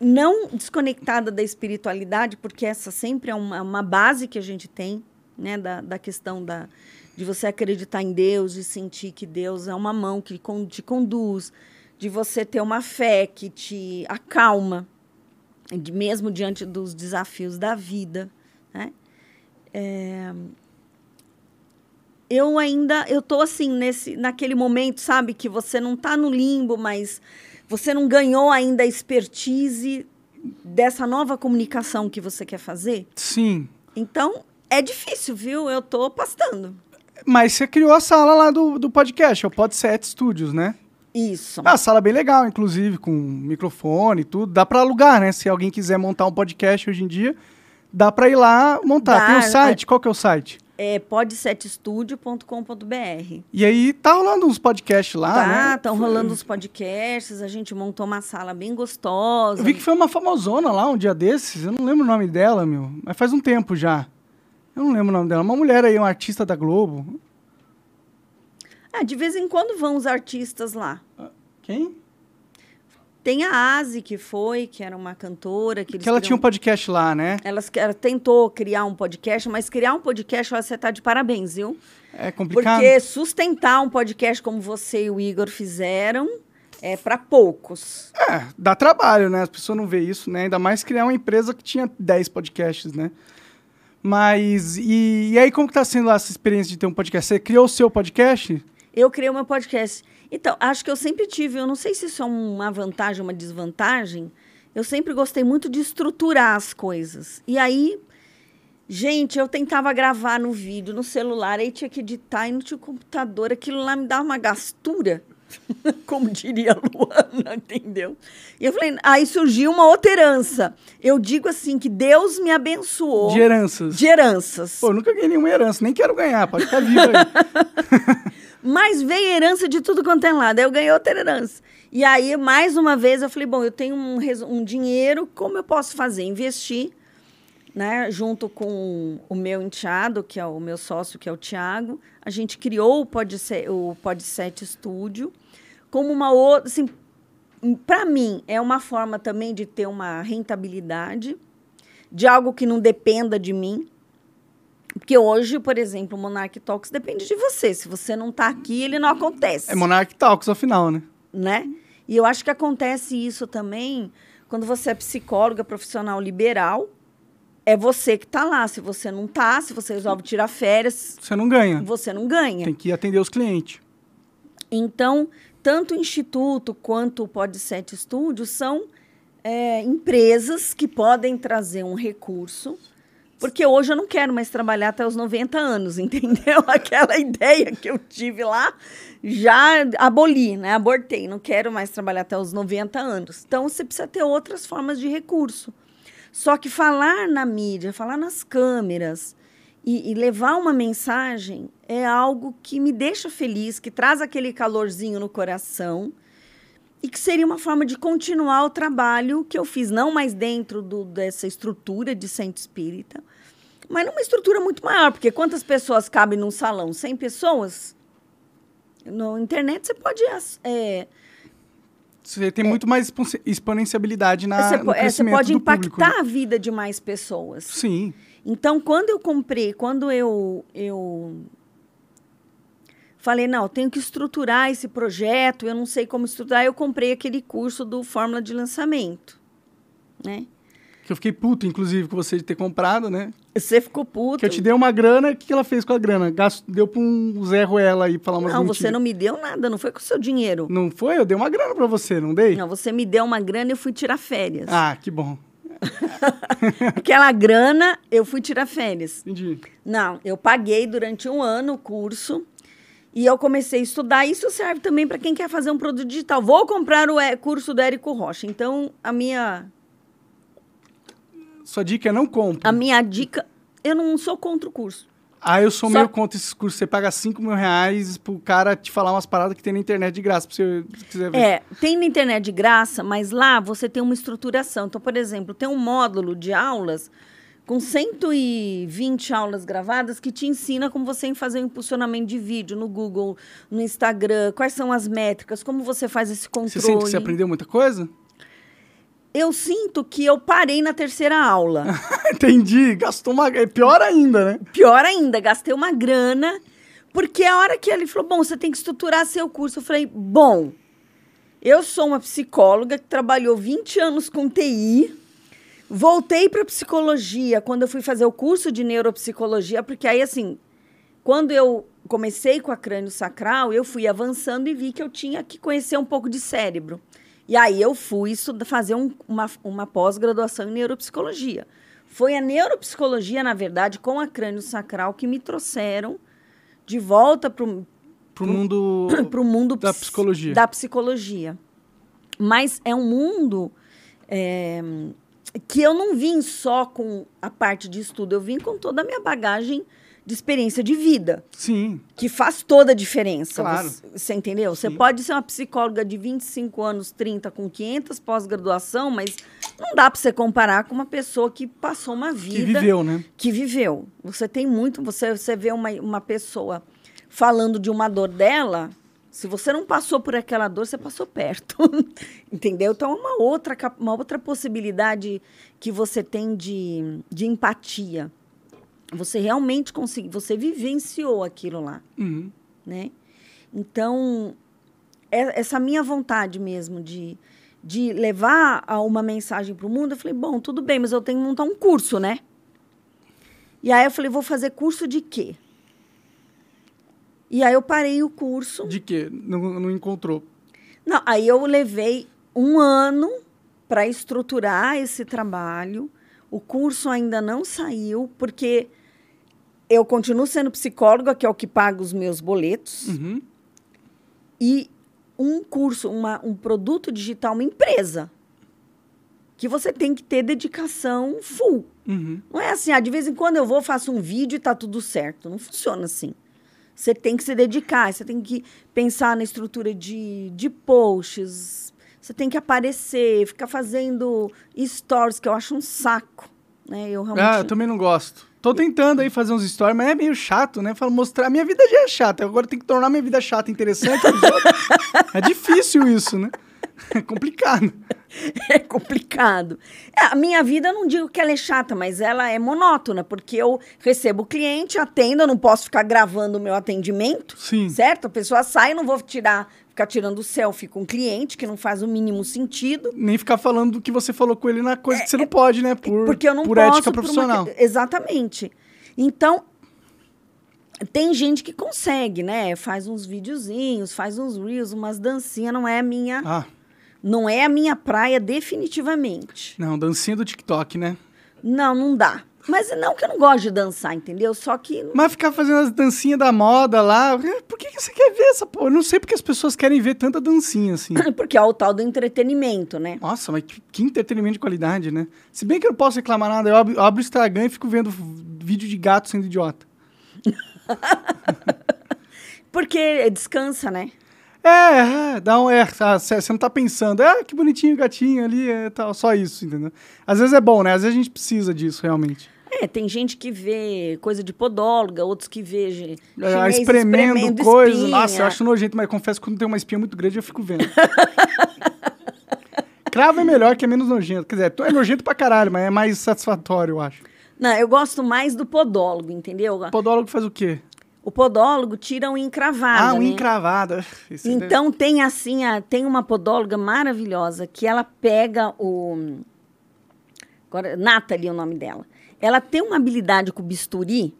Não desconectada da espiritualidade, porque essa sempre é uma, uma base que a gente tem, né? Da, da questão da, de você acreditar em Deus, de sentir que Deus é uma mão que te conduz, de você ter uma fé que te acalma, de, mesmo diante dos desafios da vida. Né? É, eu ainda eu tô assim nesse naquele momento, sabe, que você não está no limbo, mas você não ganhou ainda a expertise dessa nova comunicação que você quer fazer? Sim. Então, é difícil, viu? Eu tô pastando. Mas você criou a sala lá do, do podcast, é o Podset Studios, né? Isso. Ah, a sala é bem legal, inclusive, com microfone e tudo. Dá para alugar, né? Se alguém quiser montar um podcast hoje em dia, dá para ir lá montar. Dá, Tem um site, é... qual que é o site? É podsetstudio.com.br. E aí tá rolando uns podcasts lá, tá, né? Tá, estão rolando uns podcasts, a gente montou uma sala bem gostosa. Eu vi que foi uma famosona lá um dia desses, eu não lembro o nome dela, meu, mas faz um tempo já. Eu não lembro o nome dela. Uma mulher aí, uma artista da Globo. Ah, de vez em quando vão os artistas lá. Quem? Tem a Asi, que foi, que era uma cantora. Que, que ela tinha um podcast lá, né? Ela, ela tentou criar um podcast, mas criar um podcast, você tá de parabéns, viu? É complicado. Porque sustentar um podcast como você e o Igor fizeram é para poucos. É, dá trabalho, né? As pessoas não veem isso, né? Ainda mais criar uma empresa que tinha 10 podcasts, né? Mas, e, e aí como que tá sendo essa experiência de ter um podcast? Você criou o seu podcast? Eu criei o meu podcast. Então, acho que eu sempre tive, eu não sei se isso é uma vantagem ou uma desvantagem, eu sempre gostei muito de estruturar as coisas. E aí, gente, eu tentava gravar no vídeo, no celular, aí tinha que editar e não tinha computador, aquilo lá me dava uma gastura. como diria a Luana, entendeu? E eu falei, aí surgiu uma outra herança. Eu digo assim, que Deus me abençoou. De heranças. De heranças. Pô, eu nunca ganhei nenhuma herança, nem quero ganhar, pode ficar vivo aí. Mas veio herança de tudo quanto é lado. Aí eu ganhei outra herança. E aí, mais uma vez, eu falei, bom, eu tenho um, um dinheiro, como eu posso fazer? Investir, né? Junto com o meu enteado, que é o meu sócio, que é o Tiago. A gente criou o Podset, o Podset Studio como uma outra, assim, para mim é uma forma também de ter uma rentabilidade de algo que não dependa de mim. Porque hoje, por exemplo, o Monarch Talks depende de você. Se você não está aqui, ele não acontece. É Monarch Talks, afinal, né? Né? E eu acho que acontece isso também quando você é psicóloga profissional liberal. É você que está lá. Se você não está, se você resolve tirar férias. Você não ganha. Você não ganha. Tem que atender os clientes. Então, tanto o Instituto quanto o Podset Studio são é, empresas que podem trazer um recurso, porque hoje eu não quero mais trabalhar até os 90 anos, entendeu? Aquela ideia que eu tive lá, já aboli, né? Abortei, não quero mais trabalhar até os 90 anos. Então, você precisa ter outras formas de recurso. Só que falar na mídia, falar nas câmeras, e, e, levar uma mensagem é algo que me deixa feliz, que traz aquele calorzinho no coração e que seria uma forma de continuar o trabalho que eu fiz, não mais dentro do, dessa estrutura de centro espírita, mas numa estrutura muito maior, porque quantas pessoas cabem num salão? 100 pessoas? Na internet você pode... É, você tem é, muito mais exponenciabilidade na, você, no crescimento é, Você pode impactar público, né? a vida de mais pessoas. Sim. Então, quando eu comprei, quando eu, eu falei, não, tenho que estruturar esse projeto, eu não sei como estruturar, eu comprei aquele curso do Fórmula de Lançamento, né? Que eu fiquei puto, inclusive, com você de ter comprado, né? Você ficou puto. Que eu te dei uma grana, o que ela fez com a grana? Gasto, deu pra um Zé Ruela aí falar umas Não, mentiras. você não me deu nada, não foi com o seu dinheiro. Não foi? Eu dei uma grana pra você, não dei? Não, você me deu uma grana e eu fui tirar férias. Ah, que bom. Aquela grana, eu fui tirar férias. Entendi. Não, eu paguei durante um ano o curso e eu comecei a estudar. Isso serve também para quem quer fazer um produto digital. Vou comprar o curso do Érico Rocha. Então, a minha. Sua dica é não compre. A minha dica. Eu não sou contra o curso. Ah, eu sou Só- meio contra esses cursos. Você paga 5 mil reais pro cara te falar umas paradas que tem na internet de graça, pra você se quiser ver. É, tem na internet de graça, mas lá você tem uma estruturação. Então, por exemplo, tem um módulo de aulas com 120 aulas gravadas que te ensina como você fazer um impulsionamento de vídeo no Google, no Instagram, quais são as métricas, como você faz esse controle. Você sente que você aprendeu muita coisa? Eu sinto que eu parei na terceira aula. Entendi. Gastou uma... É pior ainda, né? Pior ainda, gastei uma grana, porque a hora que ele falou, bom, você tem que estruturar seu curso, eu falei, bom, eu sou uma psicóloga que trabalhou 20 anos com TI, voltei para psicologia quando eu fui fazer o curso de neuropsicologia, porque aí, assim, quando eu comecei com a crânio sacral, eu fui avançando e vi que eu tinha que conhecer um pouco de cérebro. E aí eu fui estudar, fazer um- uma, uma pós-graduação em neuropsicologia. Foi a neuropsicologia, na verdade, com a crânio sacral que me trouxeram de volta para o Pro mundo... mundo da ps- psicologia. Da psicologia. Mas é um mundo é, que eu não vim só com a parte de estudo, eu vim com toda a minha bagagem de experiência de vida, Sim. que faz toda a diferença. Claro. Você, você entendeu? Você Sim. pode ser uma psicóloga de 25 anos, 30, com 500 pós-graduação, mas não dá para você comparar com uma pessoa que passou uma vida Que viveu, né? que viveu. Você tem muito, você, você vê uma, uma pessoa falando de uma dor dela, se você não passou por aquela dor, você passou perto. Entendeu? Então, é uma outra, uma outra possibilidade que você tem de, de empatia. Você realmente conseguiu, você vivenciou aquilo lá, Uhum. né? Então, é- essa minha vontade mesmo de, de levar uma mensagem para o mundo, eu falei, bom, tudo bem, mas eu tenho que montar um curso, né? E aí eu falei, vou fazer curso de quê? E aí eu parei o curso. De quê? Não, não encontrou. Não, aí eu levei um ano para estruturar esse trabalho. O curso ainda não saiu, porque eu continuo sendo psicóloga, que é o que paga os meus boletos, Uhum. e um curso, uma, um produto digital, uma empresa, que você tem que ter dedicação full. Uhum. Não é assim, ah, de vez em quando eu vou, faço um vídeo e tá tudo certo. Não funciona assim. Você tem que se dedicar, você tem que pensar na estrutura de, de posts, você tem que aparecer, ficar fazendo stories, que eu acho um saco. Né? Eu realmente... Ah, eu também não gosto. Tô tentando aí fazer uns stories, mas é meio chato, né? Falo, mostrar. Minha vida já é chata, agora tem que tornar minha vida chata interessante. é difícil isso, né? É complicado. É complicado. É, a minha vida, não digo que ela é chata, mas ela é monótona, porque eu recebo cliente, atendo, eu não posso ficar gravando o meu atendimento, Sim. certo? A pessoa sai, eu não vou tirar, ficar tirando selfie com o cliente, que não faz o mínimo sentido. Nem ficar falando do que você falou com ele na coisa que você não pode, né? Por, porque eu não por posso ética por uma profissional. Exatamente. Então, tem gente que consegue, né? Faz uns videozinhos, faz uns reels, umas dancinhas, não é a minha, Ah, não é a minha praia definitivamente. não, dancinha do TikTok, né? Não, não dá. Mas não que eu não gosto de dançar, entendeu? Só que Mas ficar fazendo as dancinhas da moda lá, por que, que você quer ver essa porra? Eu não sei porque as pessoas querem ver tanta dancinha assim. porque é o tal do entretenimento, né? Nossa, mas que, que entretenimento de qualidade, né? Se bem que eu não posso reclamar nada, eu abro, eu abro o Instagram e fico vendo vídeo de gato sendo idiota. Porque descansa, né? É, é, dá um. É, tá, você não tá pensando, ah, que bonitinho o gatinho ali, é tal, só isso, entendeu? Às vezes é bom, né? Às vezes a gente precisa disso, realmente. É, tem gente que vê coisa de podóloga, outros que vê É, chinês espremendo, coisa. espinha. Nossa, eu acho nojento, mas confesso que quando tem uma espinha muito grande eu fico vendo. Cravo é melhor, que é menos nojento. Quer dizer, é nojento pra caralho, mas é mais satisfatório, eu acho. Não, eu gosto mais do podólogo, entendeu? Podólogo faz o quê? O podólogo tira um encravado, ah, um né? encravado. Esse deve- Então tem assim, a, tem uma podóloga maravilhosa que ela pega o agora Nathalie é o nome dela. Ela tem uma habilidade com o bisturi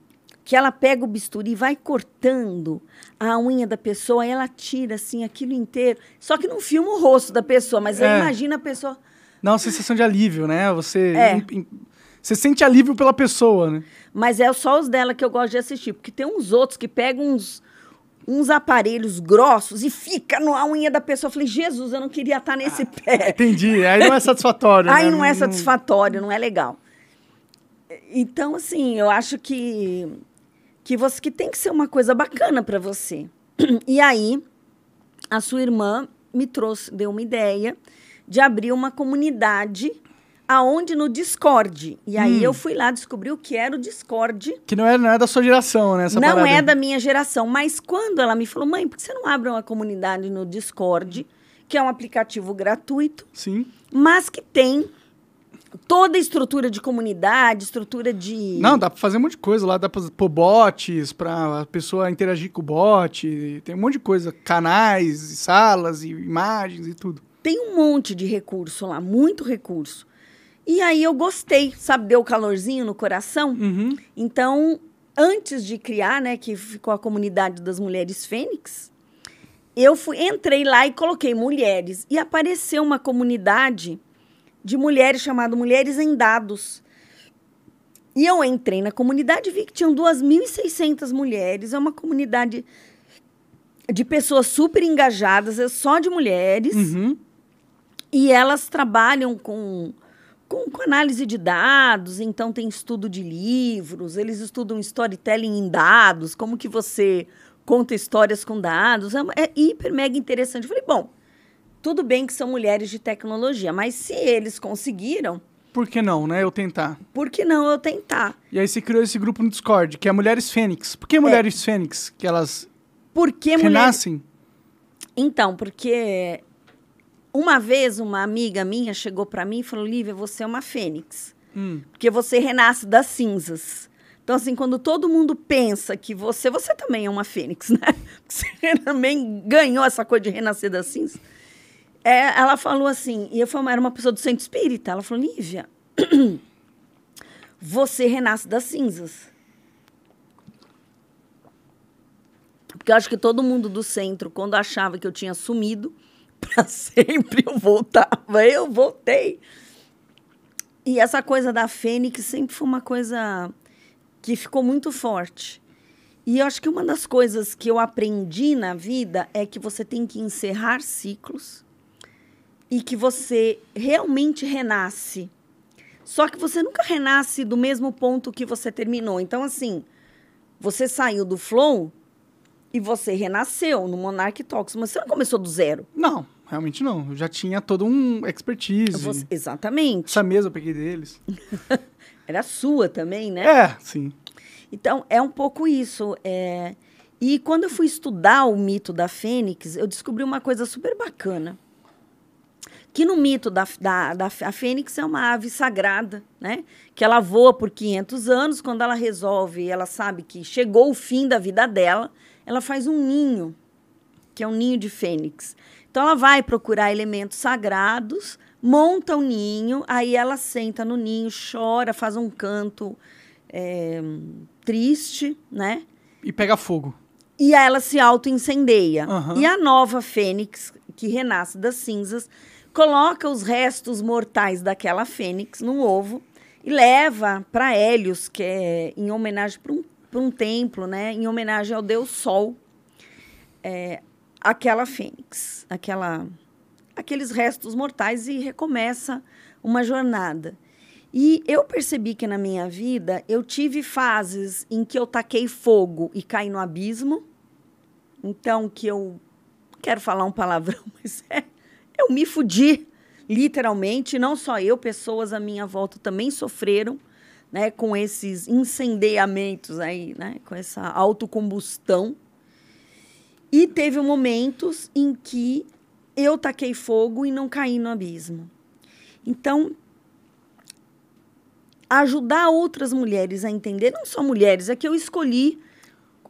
que ela pega o bisturi e vai cortando a unha da pessoa e ela tira assim aquilo inteiro. Só que não filma o rosto da pessoa, mas É. imagina a pessoa Dá uma sensação de alívio, né? Você, É. você sente alívio pela pessoa, né? Mas é só os dela que eu gosto de assistir, porque tem uns outros que pegam uns, uns aparelhos grossos e fica na unha da pessoa. Eu falei, Jesus, eu não queria estar nesse pé. Entendi. Aí não é satisfatório. Aí né? não é satisfatório, não é legal. Então, assim, eu acho que, que, você, que tem que ser uma coisa bacana para você. E aí, a sua irmã me trouxe, deu uma ideia de abrir uma comunidade aonde no Discord. E aí Hum. eu fui lá descobrir o que era o Discord. Que não é, não é da sua geração, né? Não parada. é da minha geração, mas quando ela me falou, mãe, por que você não abre uma comunidade no Discord, que é um aplicativo gratuito, Sim. mas que tem toda a estrutura de comunidade, estrutura de. Não, dá pra fazer um monte de coisa lá. Dá pra pôr bots pra a pessoa interagir com o bot. Tem um monte de coisa. Canais, salas, e imagens e tudo. Tem um monte de recurso lá, muito recurso. E aí eu gostei, sabe? Deu calorzinho no coração. Uhum. Então, antes de criar, né, que ficou a comunidade das mulheres Fênix, eu fui, entrei lá e coloquei mulheres. E apareceu uma comunidade de mulheres chamada Mulheres em Dados. E eu entrei na comunidade e vi que tinham 2.600 mulheres. É uma comunidade de pessoas super engajadas, é só de mulheres. Uhum. E elas trabalham com, com, com, análise de dados, então tem estudo de livros, eles estudam storytelling em dados, como que você conta histórias com dados. É, é hiper, mega interessante. Eu falei, bom, tudo bem que são mulheres de tecnologia, mas se eles conseguiram. Por que não, né? Eu tentar. Por que não eu tentar? E aí você criou esse grupo no Discord, que é Mulheres Fênix. Por que Mulheres é. Fênix? Que elas porque renascem? Mulher... Então, porque uma vez uma amiga minha chegou para mim e falou: Lívia, você é uma fênix. Hum. Porque você renasce das cinzas. Então, assim, quando todo mundo pensa que você. Você também é uma fênix, né? Você também ganhou essa coisa de renascer das cinzas. É, ela falou assim, e eu falei, era uma pessoa do centro espírita. Ela falou: Lívia, você renasce das cinzas. Porque eu acho que todo mundo do centro, quando achava que eu tinha sumido, para sempre eu voltava. Eu voltei. E essa coisa da Fênix sempre foi uma coisa que ficou muito forte. E eu acho que uma das coisas que eu aprendi na vida é que você tem que encerrar ciclos e que você realmente renasce. Só que você nunca renasce do mesmo ponto que você terminou. Então, assim, você saiu do flow e você renasceu no Monarch Talks, mas você não começou do zero. Não. Realmente não. Eu já tinha todo um expertise. Você, exatamente. Essa mesa eu peguei deles. Era sua também, né? É, sim. Então, é um pouco isso. É... E quando eu fui estudar o mito da Fênix, eu descobri uma coisa super bacana. Que no mito da, da, da a Fênix é uma ave sagrada, né? Que ela voa por 500 anos. Quando ela resolve, ela sabe que chegou o fim da vida dela, ela faz um ninho, que é um ninho de fênix. Então ela vai procurar elementos sagrados, monta o um ninho, aí ela senta no ninho, chora, faz um canto é, triste, né? E pega fogo. E ela se auto-incendeia. Uhum. E a nova fênix, que renasce das cinzas, coloca os restos mortais daquela fênix no ovo e leva para Hélios, que é em homenagem para um, um templo, né? Em homenagem ao deus Sol. É, aquela fênix, aquela, aqueles restos mortais e recomeça uma jornada. E eu percebi que na minha vida eu tive fases em que eu taquei fogo e caí no abismo. Então, que eu quero falar um palavrão, mas é, eu me fudi, literalmente. Não só eu, pessoas à minha volta também sofreram né, com esses incendiamentos aí, né, com essa autocombustão. E teve momentos em que eu taquei fogo e não caí no abismo. Então, ajudar outras mulheres a entender, não só mulheres, é que eu escolhi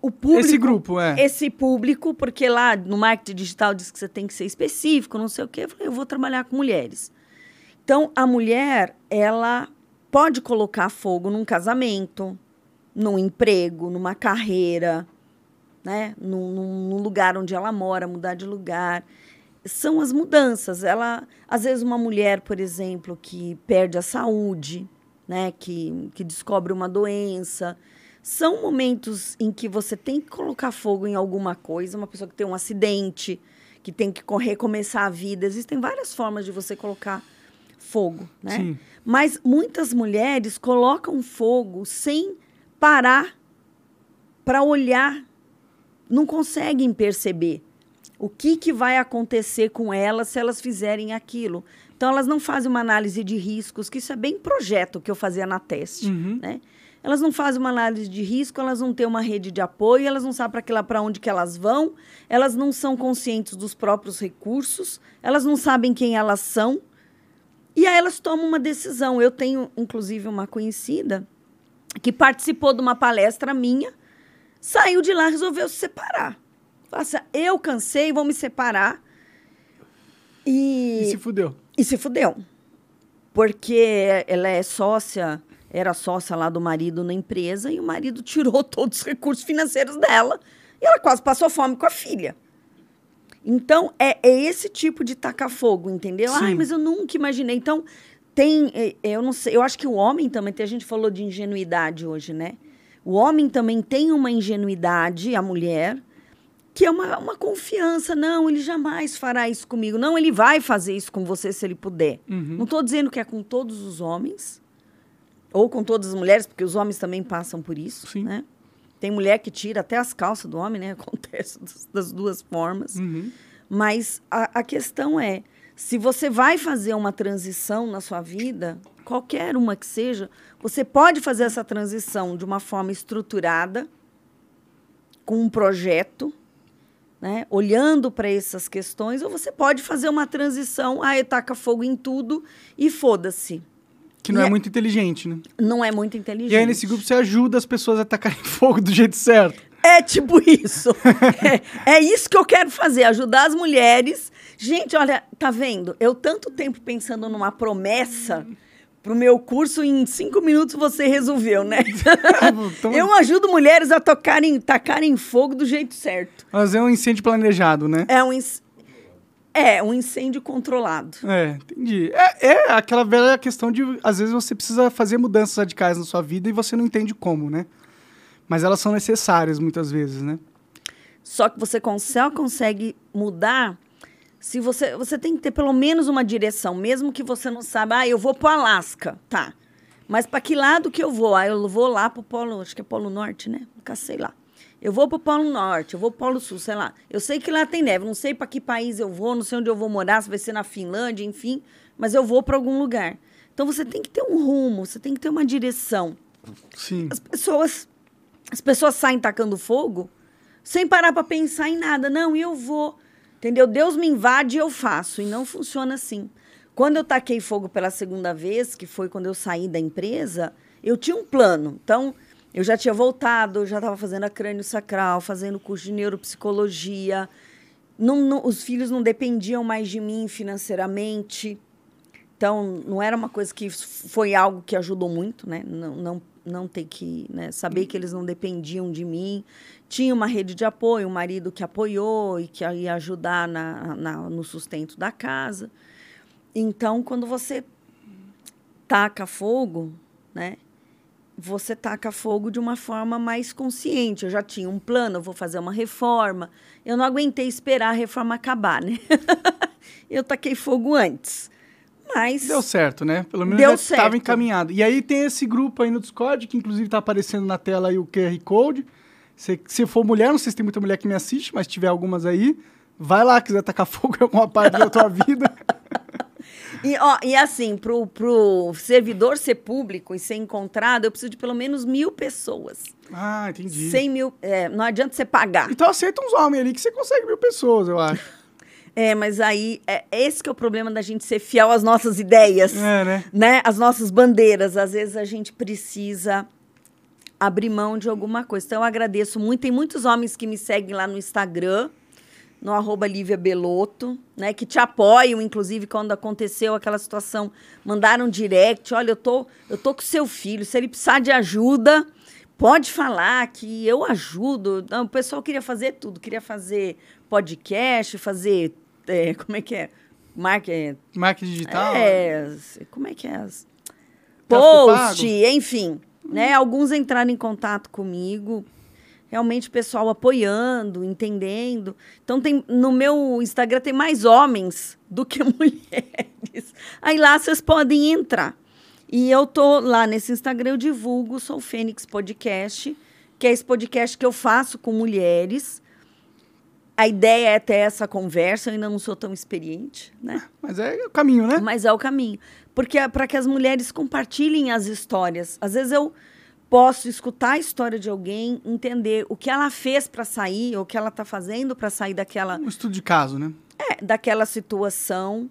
o público. Esse grupo, é. Esse público, porque lá no marketing digital diz que você tem que ser específico, não sei o quê. Eu falei, eu vou trabalhar com mulheres. Então, a mulher, ela pode colocar fogo num casamento, num emprego, numa carreira, né? Num, num, lugar onde ela mora, mudar de lugar. São as mudanças. Ela, às vezes, uma mulher, por exemplo, que perde a saúde, né? Que, que descobre uma doença. São momentos em que você tem que colocar fogo em alguma coisa. Uma pessoa que tem um acidente, que tem que recomeçar a vida. Existem várias formas de você colocar fogo, né? Sim. Mas muitas mulheres colocam fogo sem parar para olhar não conseguem perceber o que, que vai acontecer com elas se elas fizerem aquilo. Então, elas não fazem uma análise de riscos, que isso é bem projeto que eu fazia na teste, uhum. né? Elas não fazem uma análise de risco, elas não têm uma rede de apoio, elas não sabem para onde que elas vão, elas não são conscientes dos próprios recursos, elas não sabem quem elas são. E aí elas tomam uma decisão. Eu tenho, inclusive, uma conhecida que participou de uma palestra minha, Saiu de lá, resolveu se separar. Faça, eu cansei, vou me separar. E, e se fudeu. E se fudeu. Porque ela é sócia, era sócia lá do marido na empresa, e o marido tirou todos os recursos financeiros dela. E ela quase passou fome com a filha. Então, é, é esse tipo de tacar fogo, entendeu? Sim. Ai, mas eu nunca imaginei. Então, tem. É, eu não sei, eu acho que o homem também, a gente falou de ingenuidade hoje, né? O homem também tem uma ingenuidade, a mulher, que é uma, uma confiança. Não, ele jamais fará isso comigo. Não, ele vai fazer isso com você se ele puder. Uhum. Não estou dizendo que é com todos os homens ou com todas as mulheres, porque os homens também passam por isso, Sim. né? Tem mulher que tira até as calças do homem, né? Acontece das, duas formas. Uhum. Mas a, a questão é, se você vai fazer uma transição na sua vida, qualquer uma que seja, você pode fazer essa transição de uma forma estruturada, com um projeto, né, olhando para essas questões, ou você pode fazer uma transição, ah, eu taca fogo em tudo e foda-se. Que não é é- muito inteligente, né? Não é muito inteligente. E aí, nesse grupo, você ajuda as pessoas a tacarem fogo do jeito certo. É tipo isso. é, é isso que eu quero fazer, ajudar as mulheres. Gente, olha, tá vendo? Eu tanto tempo pensando numa promessa pro meu curso, em cinco minutos você resolveu, né? Então, eu ajudo mulheres a tocarem, tacarem fogo do jeito certo. Fazer um incêndio planejado, né? É um, inc- é um incêndio controlado. É, entendi. É, é aquela velha questão de, às vezes, você precisa fazer mudanças radicais na sua vida e você não entende como, né? Mas elas são necessárias muitas vezes, né? Só que você só consegue mudar se você você tem que ter pelo menos uma direção, mesmo que você não saiba, ah, eu vou pro Alasca, tá? Mas para que lado que eu vou? Ah, eu vou lá pro Polo, acho que é Polo Norte, né? Nunca sei lá. Eu vou pro Polo Norte, eu vou pro Polo Sul, sei lá. Eu sei que lá tem neve, não sei para que país eu vou, não sei onde eu vou morar, se vai ser na Finlândia, enfim, mas eu vou para algum lugar. Então você tem que ter um rumo, você tem que ter uma direção Sim. as pessoas as pessoas saem tacando fogo sem parar para pensar em nada. Não, eu vou. Entendeu? Deus me invade e eu faço. E não funciona assim. Quando eu taquei fogo pela segunda vez, que foi quando eu saí da empresa, eu tinha um plano. Então, eu já tinha voltado, já estava fazendo a crânio sacral, fazendo curso de neuropsicologia. Não, não- os filhos não dependiam mais de mim financeiramente. Então, não era uma coisa que foi algo que ajudou muito, né? Não, não, não ter que né? saber que eles não dependiam de mim. Tinha uma rede de apoio, um marido que apoiou e que ia ajudar na, na, no sustento da casa. Então, quando você taca fogo, né? Você taca fogo de uma forma mais consciente. Eu já tinha um plano, eu vou fazer uma reforma. Eu não aguentei esperar a reforma acabar, né? eu taquei fogo antes. Mas Deu certo, né? Pelo menos Deu já estava encaminhado. E aí tem esse grupo aí no Discord, que inclusive está aparecendo na tela aí o QR Code. Se, se for mulher, não sei se tem muita mulher que me assiste, mas se tiver algumas aí, vai lá, quiser tacar fogo em alguma parte da tua vida. E, ó, e assim, pro, pro servidor ser público e ser encontrado, eu preciso de pelo menos mil pessoas. Ah, entendi. 100 mil. é, não adianta você pagar. Então aceita uns homens ali que você consegue mil pessoas, eu acho. É, mas aí, é, esse que é o problema da gente ser fiel às nossas ideias, É, né? né? Às nossas bandeiras. Às vezes a gente precisa abrir mão de alguma coisa. Então, eu agradeço muito. Tem muitos homens que me seguem lá no Instagram, no arroba Lívia Belotto, né? Que te apoiam, inclusive, quando aconteceu aquela situação. Mandaram direct, olha, eu tô, eu tô com seu filho, se ele precisar de ajuda, pode falar que eu ajudo. Não, o pessoal queria fazer tudo. Queria fazer podcast, fazer... é, como é que é? Marca, Marketing digital. é, como é que é? Tráfego Post, enfim. Né? Alguns entraram em contato comigo. Realmente, o pessoal apoiando, entendendo. Então, tem, no meu Instagram tem mais homens do que mulheres. Aí lá vocês podem entrar. E eu tô lá nesse Instagram, eu divulgo o Sou Fênix Podcast, que é esse podcast que eu faço com mulheres. A ideia é ter essa conversa, eu ainda não sou tão experiente, né? Mas é o caminho, né? Mas é o caminho. Porque é para que as mulheres compartilhem as histórias. Às vezes eu posso escutar a história de alguém, entender o que ela fez para sair, ou o que ela está fazendo para sair daquela, Um estudo de caso, né? é, daquela situação.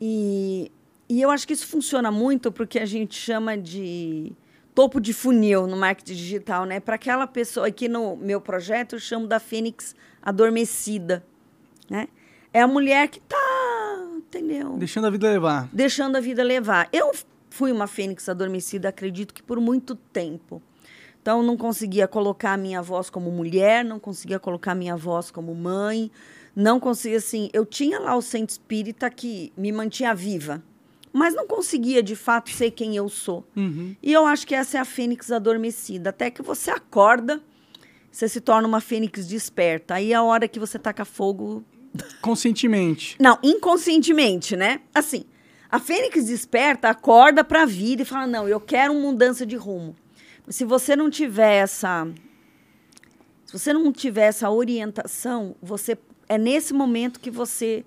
E, e eu acho que isso funciona muito porque a gente chama de topo de funil no marketing digital, né? Para aquela pessoa, aqui no meu projeto eu chamo da fênix adormecida, né? É a mulher que tá, entendeu? Deixando a vida levar. deixando a vida levar. Eu fui uma fênix adormecida, acredito que por muito tempo. Então, não conseguia colocar a minha voz como mulher, não conseguia colocar a minha voz como mãe, não conseguia, assim... Eu tinha lá o centro espírita que me mantinha viva, mas não conseguia, de fato, ser quem eu sou. Uhum. E eu acho que essa é a fênix adormecida. Até que você acorda, você se torna uma fênix desperta. Aí é a hora que você taca fogo. Conscientemente. Não, inconscientemente, né? Assim, a fênix desperta, acorda para a vida e fala: não, eu quero uma mudança de rumo. Se você não tiver essa. Se você não tiver essa orientação, você é nesse momento que você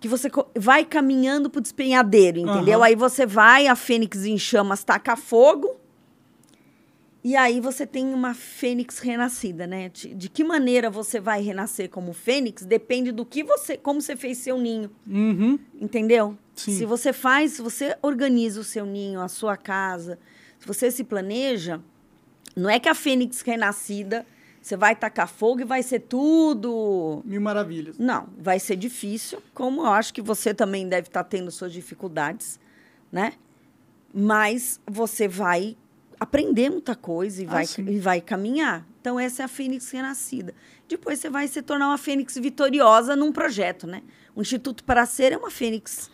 que você vai caminhando para o despenhadeiro, entendeu? Uhum. Aí você vai, a fênix em chamas taca fogo, e aí você tem uma fênix renascida, né? De, de, que maneira você vai renascer como fênix depende do que você, como você fez seu ninho, uhum. entendeu? Sim. Se você faz, se você organiza o seu ninho, a sua casa, se você se planeja, não é que a fênix renascida você vai tacar fogo e vai ser tudo. Mil maravilhas. Não, vai ser difícil, como eu acho que você também deve estar tendo suas dificuldades, né? Mas você vai aprender muita coisa e, ah, vai, e vai caminhar. Então, essa é a fênix renascida. Depois você vai se tornar uma fênix vitoriosa num projeto, né? O Instituto para Ser é uma fênix.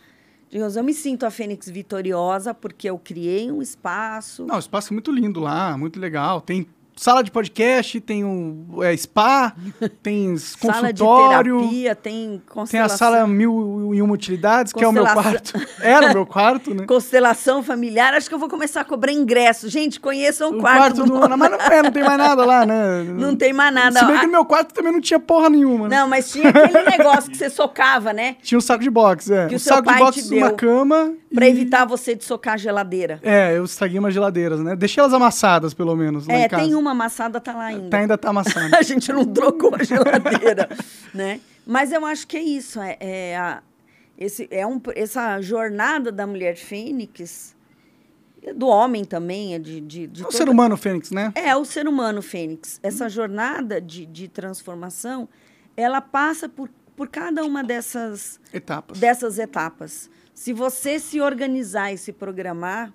Eu me sinto a fênix vitoriosa porque eu criei um espaço. Não, o espaço é muito lindo lá, muito legal. Tem sala de podcast, tem um é, spa, tem consultório. Sala de terapia, tem constelação. Tem a sala mil e uma utilidades, que é o meu quarto. Era o meu quarto, né? Constelação familiar. Acho que eu vou começar a cobrar ingresso. Gente, conheçam o, o quarto, quarto do... do... Mas não, é, não tem mais nada lá, né? Não tem mais nada. Se bem que no meu quarto também não tinha porra nenhuma. Né? Não, mas tinha aquele negócio que você socava, né? Tinha um saco de boxe, é. Que o, seu saco de boxe uma cama. Pra e... evitar você de socar a geladeira. É, eu estraguei umas geladeiras, né? Deixei elas amassadas, pelo menos, é, tem uma amassada, tá lá ainda. Tá, ainda tá amassando. a gente não trocou a geladeira, né? Mas eu acho que é isso. É, é, a, esse, é um, essa jornada da mulher fênix, do homem também, é de, de, de é o toda... ser humano fênix, né? É, o ser humano fênix. Essa jornada de, de transformação, ela passa por, por cada uma dessas etapas. dessas etapas. Se você se organizar e se programar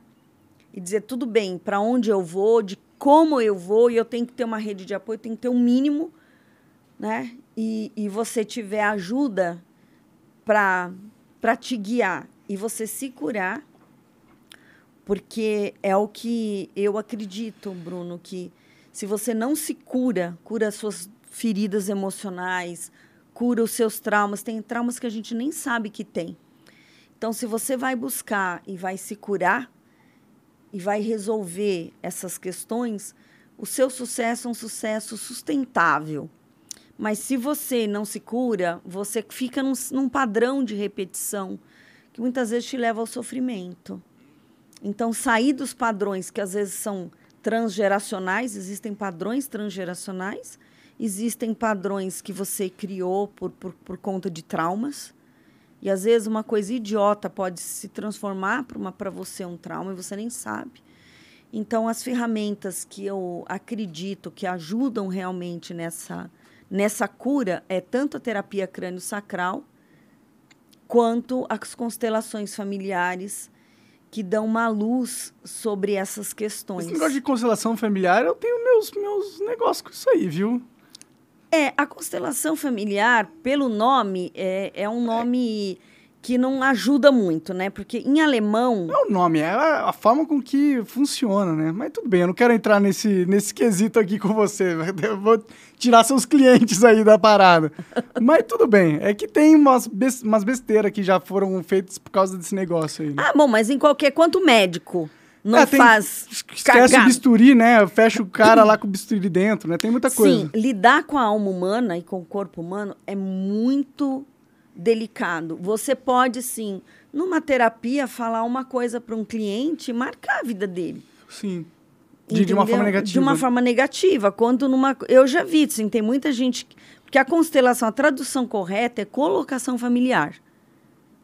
e dizer tudo bem, para onde eu vou, de como eu vou, e eu tenho que ter uma rede de apoio, tem que ter um mínimo, né? E, e você tiver ajuda para te guiar e você se curar, porque é o que eu acredito, Bruno, que se você não se cura, cura as suas feridas emocionais, cura os seus traumas, tem traumas que a gente nem sabe que tem. Então, se você vai buscar e vai se curar, e vai resolver essas questões, o seu sucesso é um sucesso sustentável. Mas se você não se cura, você fica num, num padrão de repetição que muitas vezes te leva ao sofrimento. Então, sair dos padrões que às vezes são transgeracionais, existem padrões transgeracionais, existem padrões que você criou por, por, por conta de traumas, e às vezes uma coisa idiota pode se transformar para você um trauma e você nem sabe. Então, as ferramentas que eu acredito que ajudam realmente nessa, nessa cura é tanto a terapia crânio-sacral quanto as constelações familiares que dão uma luz sobre essas questões. Esse negócio de constelação familiar, eu tenho meus, meus negócios com isso aí, viu? É, a constelação familiar, pelo nome, é, é um nome que não ajuda muito, né? Porque em alemão. Não é o nome, é a, a, forma com que funciona, né? Mas tudo bem, eu não quero entrar nesse, nesse quesito aqui com você. Eu vou tirar seus clientes aí da parada. Mas tudo bem, é que tem umas, umas besteiras que já foram feitas por causa desse negócio aí. Né? Ah, bom, mas em qualquer. Quanto médico não é, tem, faz. Esquece o bisturi, né? Fecha o cara lá com o bisturi dentro, né? Tem muita coisa. Sim, lidar com a alma humana e com o corpo humano é muito delicado. Você pode, sim, numa terapia, falar uma coisa para um cliente e marcar a vida dele. Sim. De, de, uma forma negativa. De uma forma negativa. Quando numa. Eu já vi, assim, tem muita gente. Porque a constelação, a tradução correta é colocação familiar.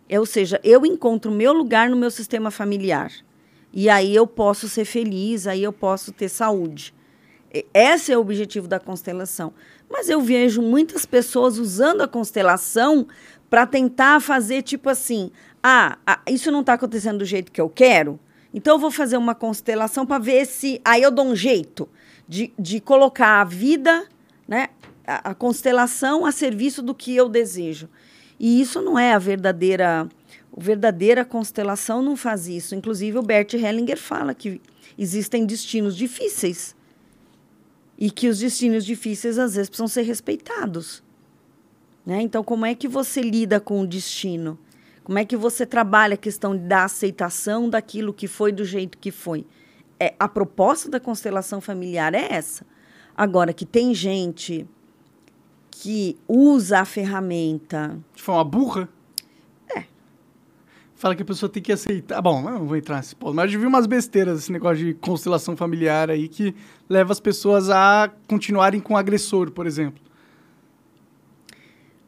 É, ou seja, eu encontro o meu lugar no meu sistema familiar. E aí eu posso ser feliz, aí eu posso ter saúde. Esse é o objetivo da constelação. Mas eu vejo muitas pessoas usando a constelação para tentar fazer tipo assim: ah, isso não está acontecendo do jeito que eu quero, então eu vou fazer uma constelação para ver se. Aí eu dou um jeito de, de colocar a vida, né, a, a constelação a serviço do que eu desejo. E isso não é a verdadeira a verdadeira constelação não faz isso. Inclusive, o Bert Hellinger fala que existem destinos difíceis. e que os destinos difíceis às vezes precisam ser respeitados. Né? Então, como é que você lida com o destino? Como é que você trabalha a questão da aceitação daquilo que foi do jeito que foi? É, a proposta da constelação familiar é essa. Agora, que tem gente que usa a ferramenta. De forma burra? Fala que a pessoa tem que aceitar. Bom, eu não vou entrar nesse ponto, mas eu vi umas besteiras, esse negócio de constelação familiar aí, que leva as pessoas a continuarem com o agressor, por exemplo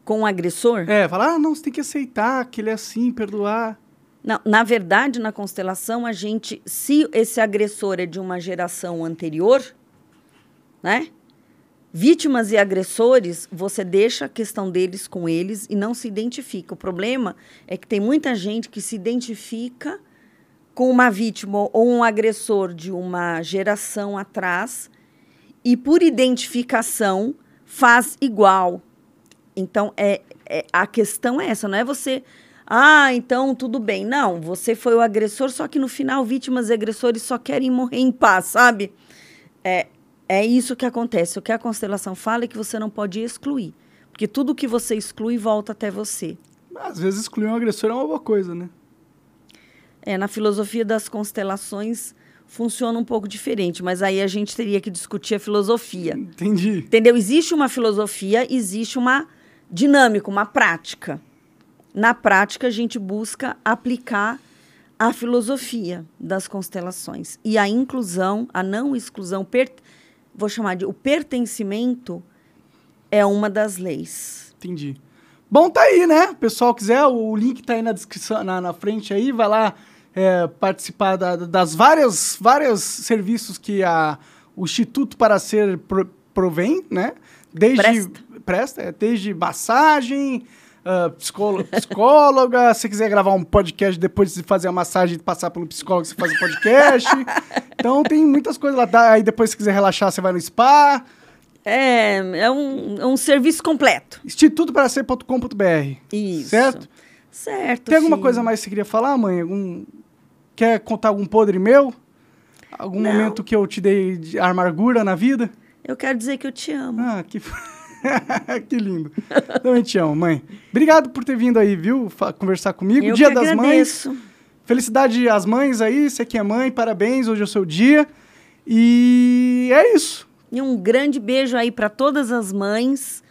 com o agressor? É, falar, ah, não, você tem que aceitar que ele é assim, perdoar. Não, na verdade, na constelação, a gente, se esse agressor é de uma geração anterior, né? Vítimas e agressores, você deixa a questão deles com eles e não se identifica. O problema é que tem muita gente que se identifica com uma vítima ou um agressor de uma geração atrás e, por identificação, faz igual, então, é, é, a questão é essa, não é você. Ah, então tudo bem. Não, você foi o agressor, só que no final vítimas e agressores só querem morrer em paz, sabe? É, é isso que acontece. O que a constelação fala é que você não pode excluir. Porque tudo que você exclui volta até você. Às vezes excluir um agressor é uma boa coisa, né? É, na filosofia das constelações funciona um pouco diferente, mas aí a gente teria que discutir a filosofia. Entendi. Entendeu? Existe uma filosofia, existe uma dinâmico, uma prática. Na prática, a gente busca aplicar a filosofia das constelações. E a inclusão, a não exclusão, per, vou chamar de o pertencimento, é uma das leis. Entendi. Bom, tá aí, né? O pessoal quiser, o link tá aí na descrição, na, na frente aí, vai lá é, participar da, das várias, vários serviços que a, o Instituto para Ser pro, provém, né? Desde Presta presta, é desde massagem, uh, psicóloga, se quiser gravar um podcast depois de fazer a massagem e passar pelo psicólogo, você faz um podcast. então tem muitas coisas lá. Aí depois, se quiser relaxar, você vai no spa. É, é um, é um serviço completo. Instituto para ser.com.br. Isso. Certo? Certo. Tem alguma coisa mais que você queria falar, mãe? Algum... Quer contar algum podre meu? Algum Não. momento que eu te dei de amargura na vida? Eu quero dizer que eu te amo. Ah, que. que lindo. Também te amo, mãe. Obrigado por ter vindo aí, viu? conversar comigo. Eu dia das agradeço. Mães. Felicidade às mães aí, você que é mãe, parabéns, hoje é o seu dia. E é isso. E um grande beijo aí para todas as mães.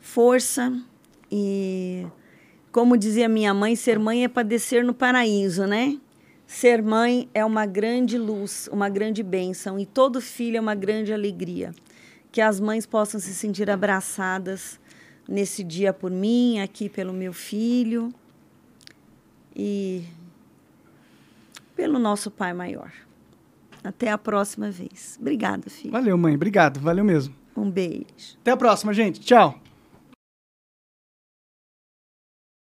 Força e como dizia minha mãe, ser mãe é padecer no paraíso, né? Ser mãe é uma grande luz, uma grande bênção e todo filho é uma grande alegria que as mães possam se sentir abraçadas nesse dia por mim, aqui pelo meu filho e pelo nosso Pai maior. Até a próxima vez. Obrigada, filho. Valeu, mãe. Obrigado. Valeu mesmo. Um beijo. Até a próxima, gente. Tchau.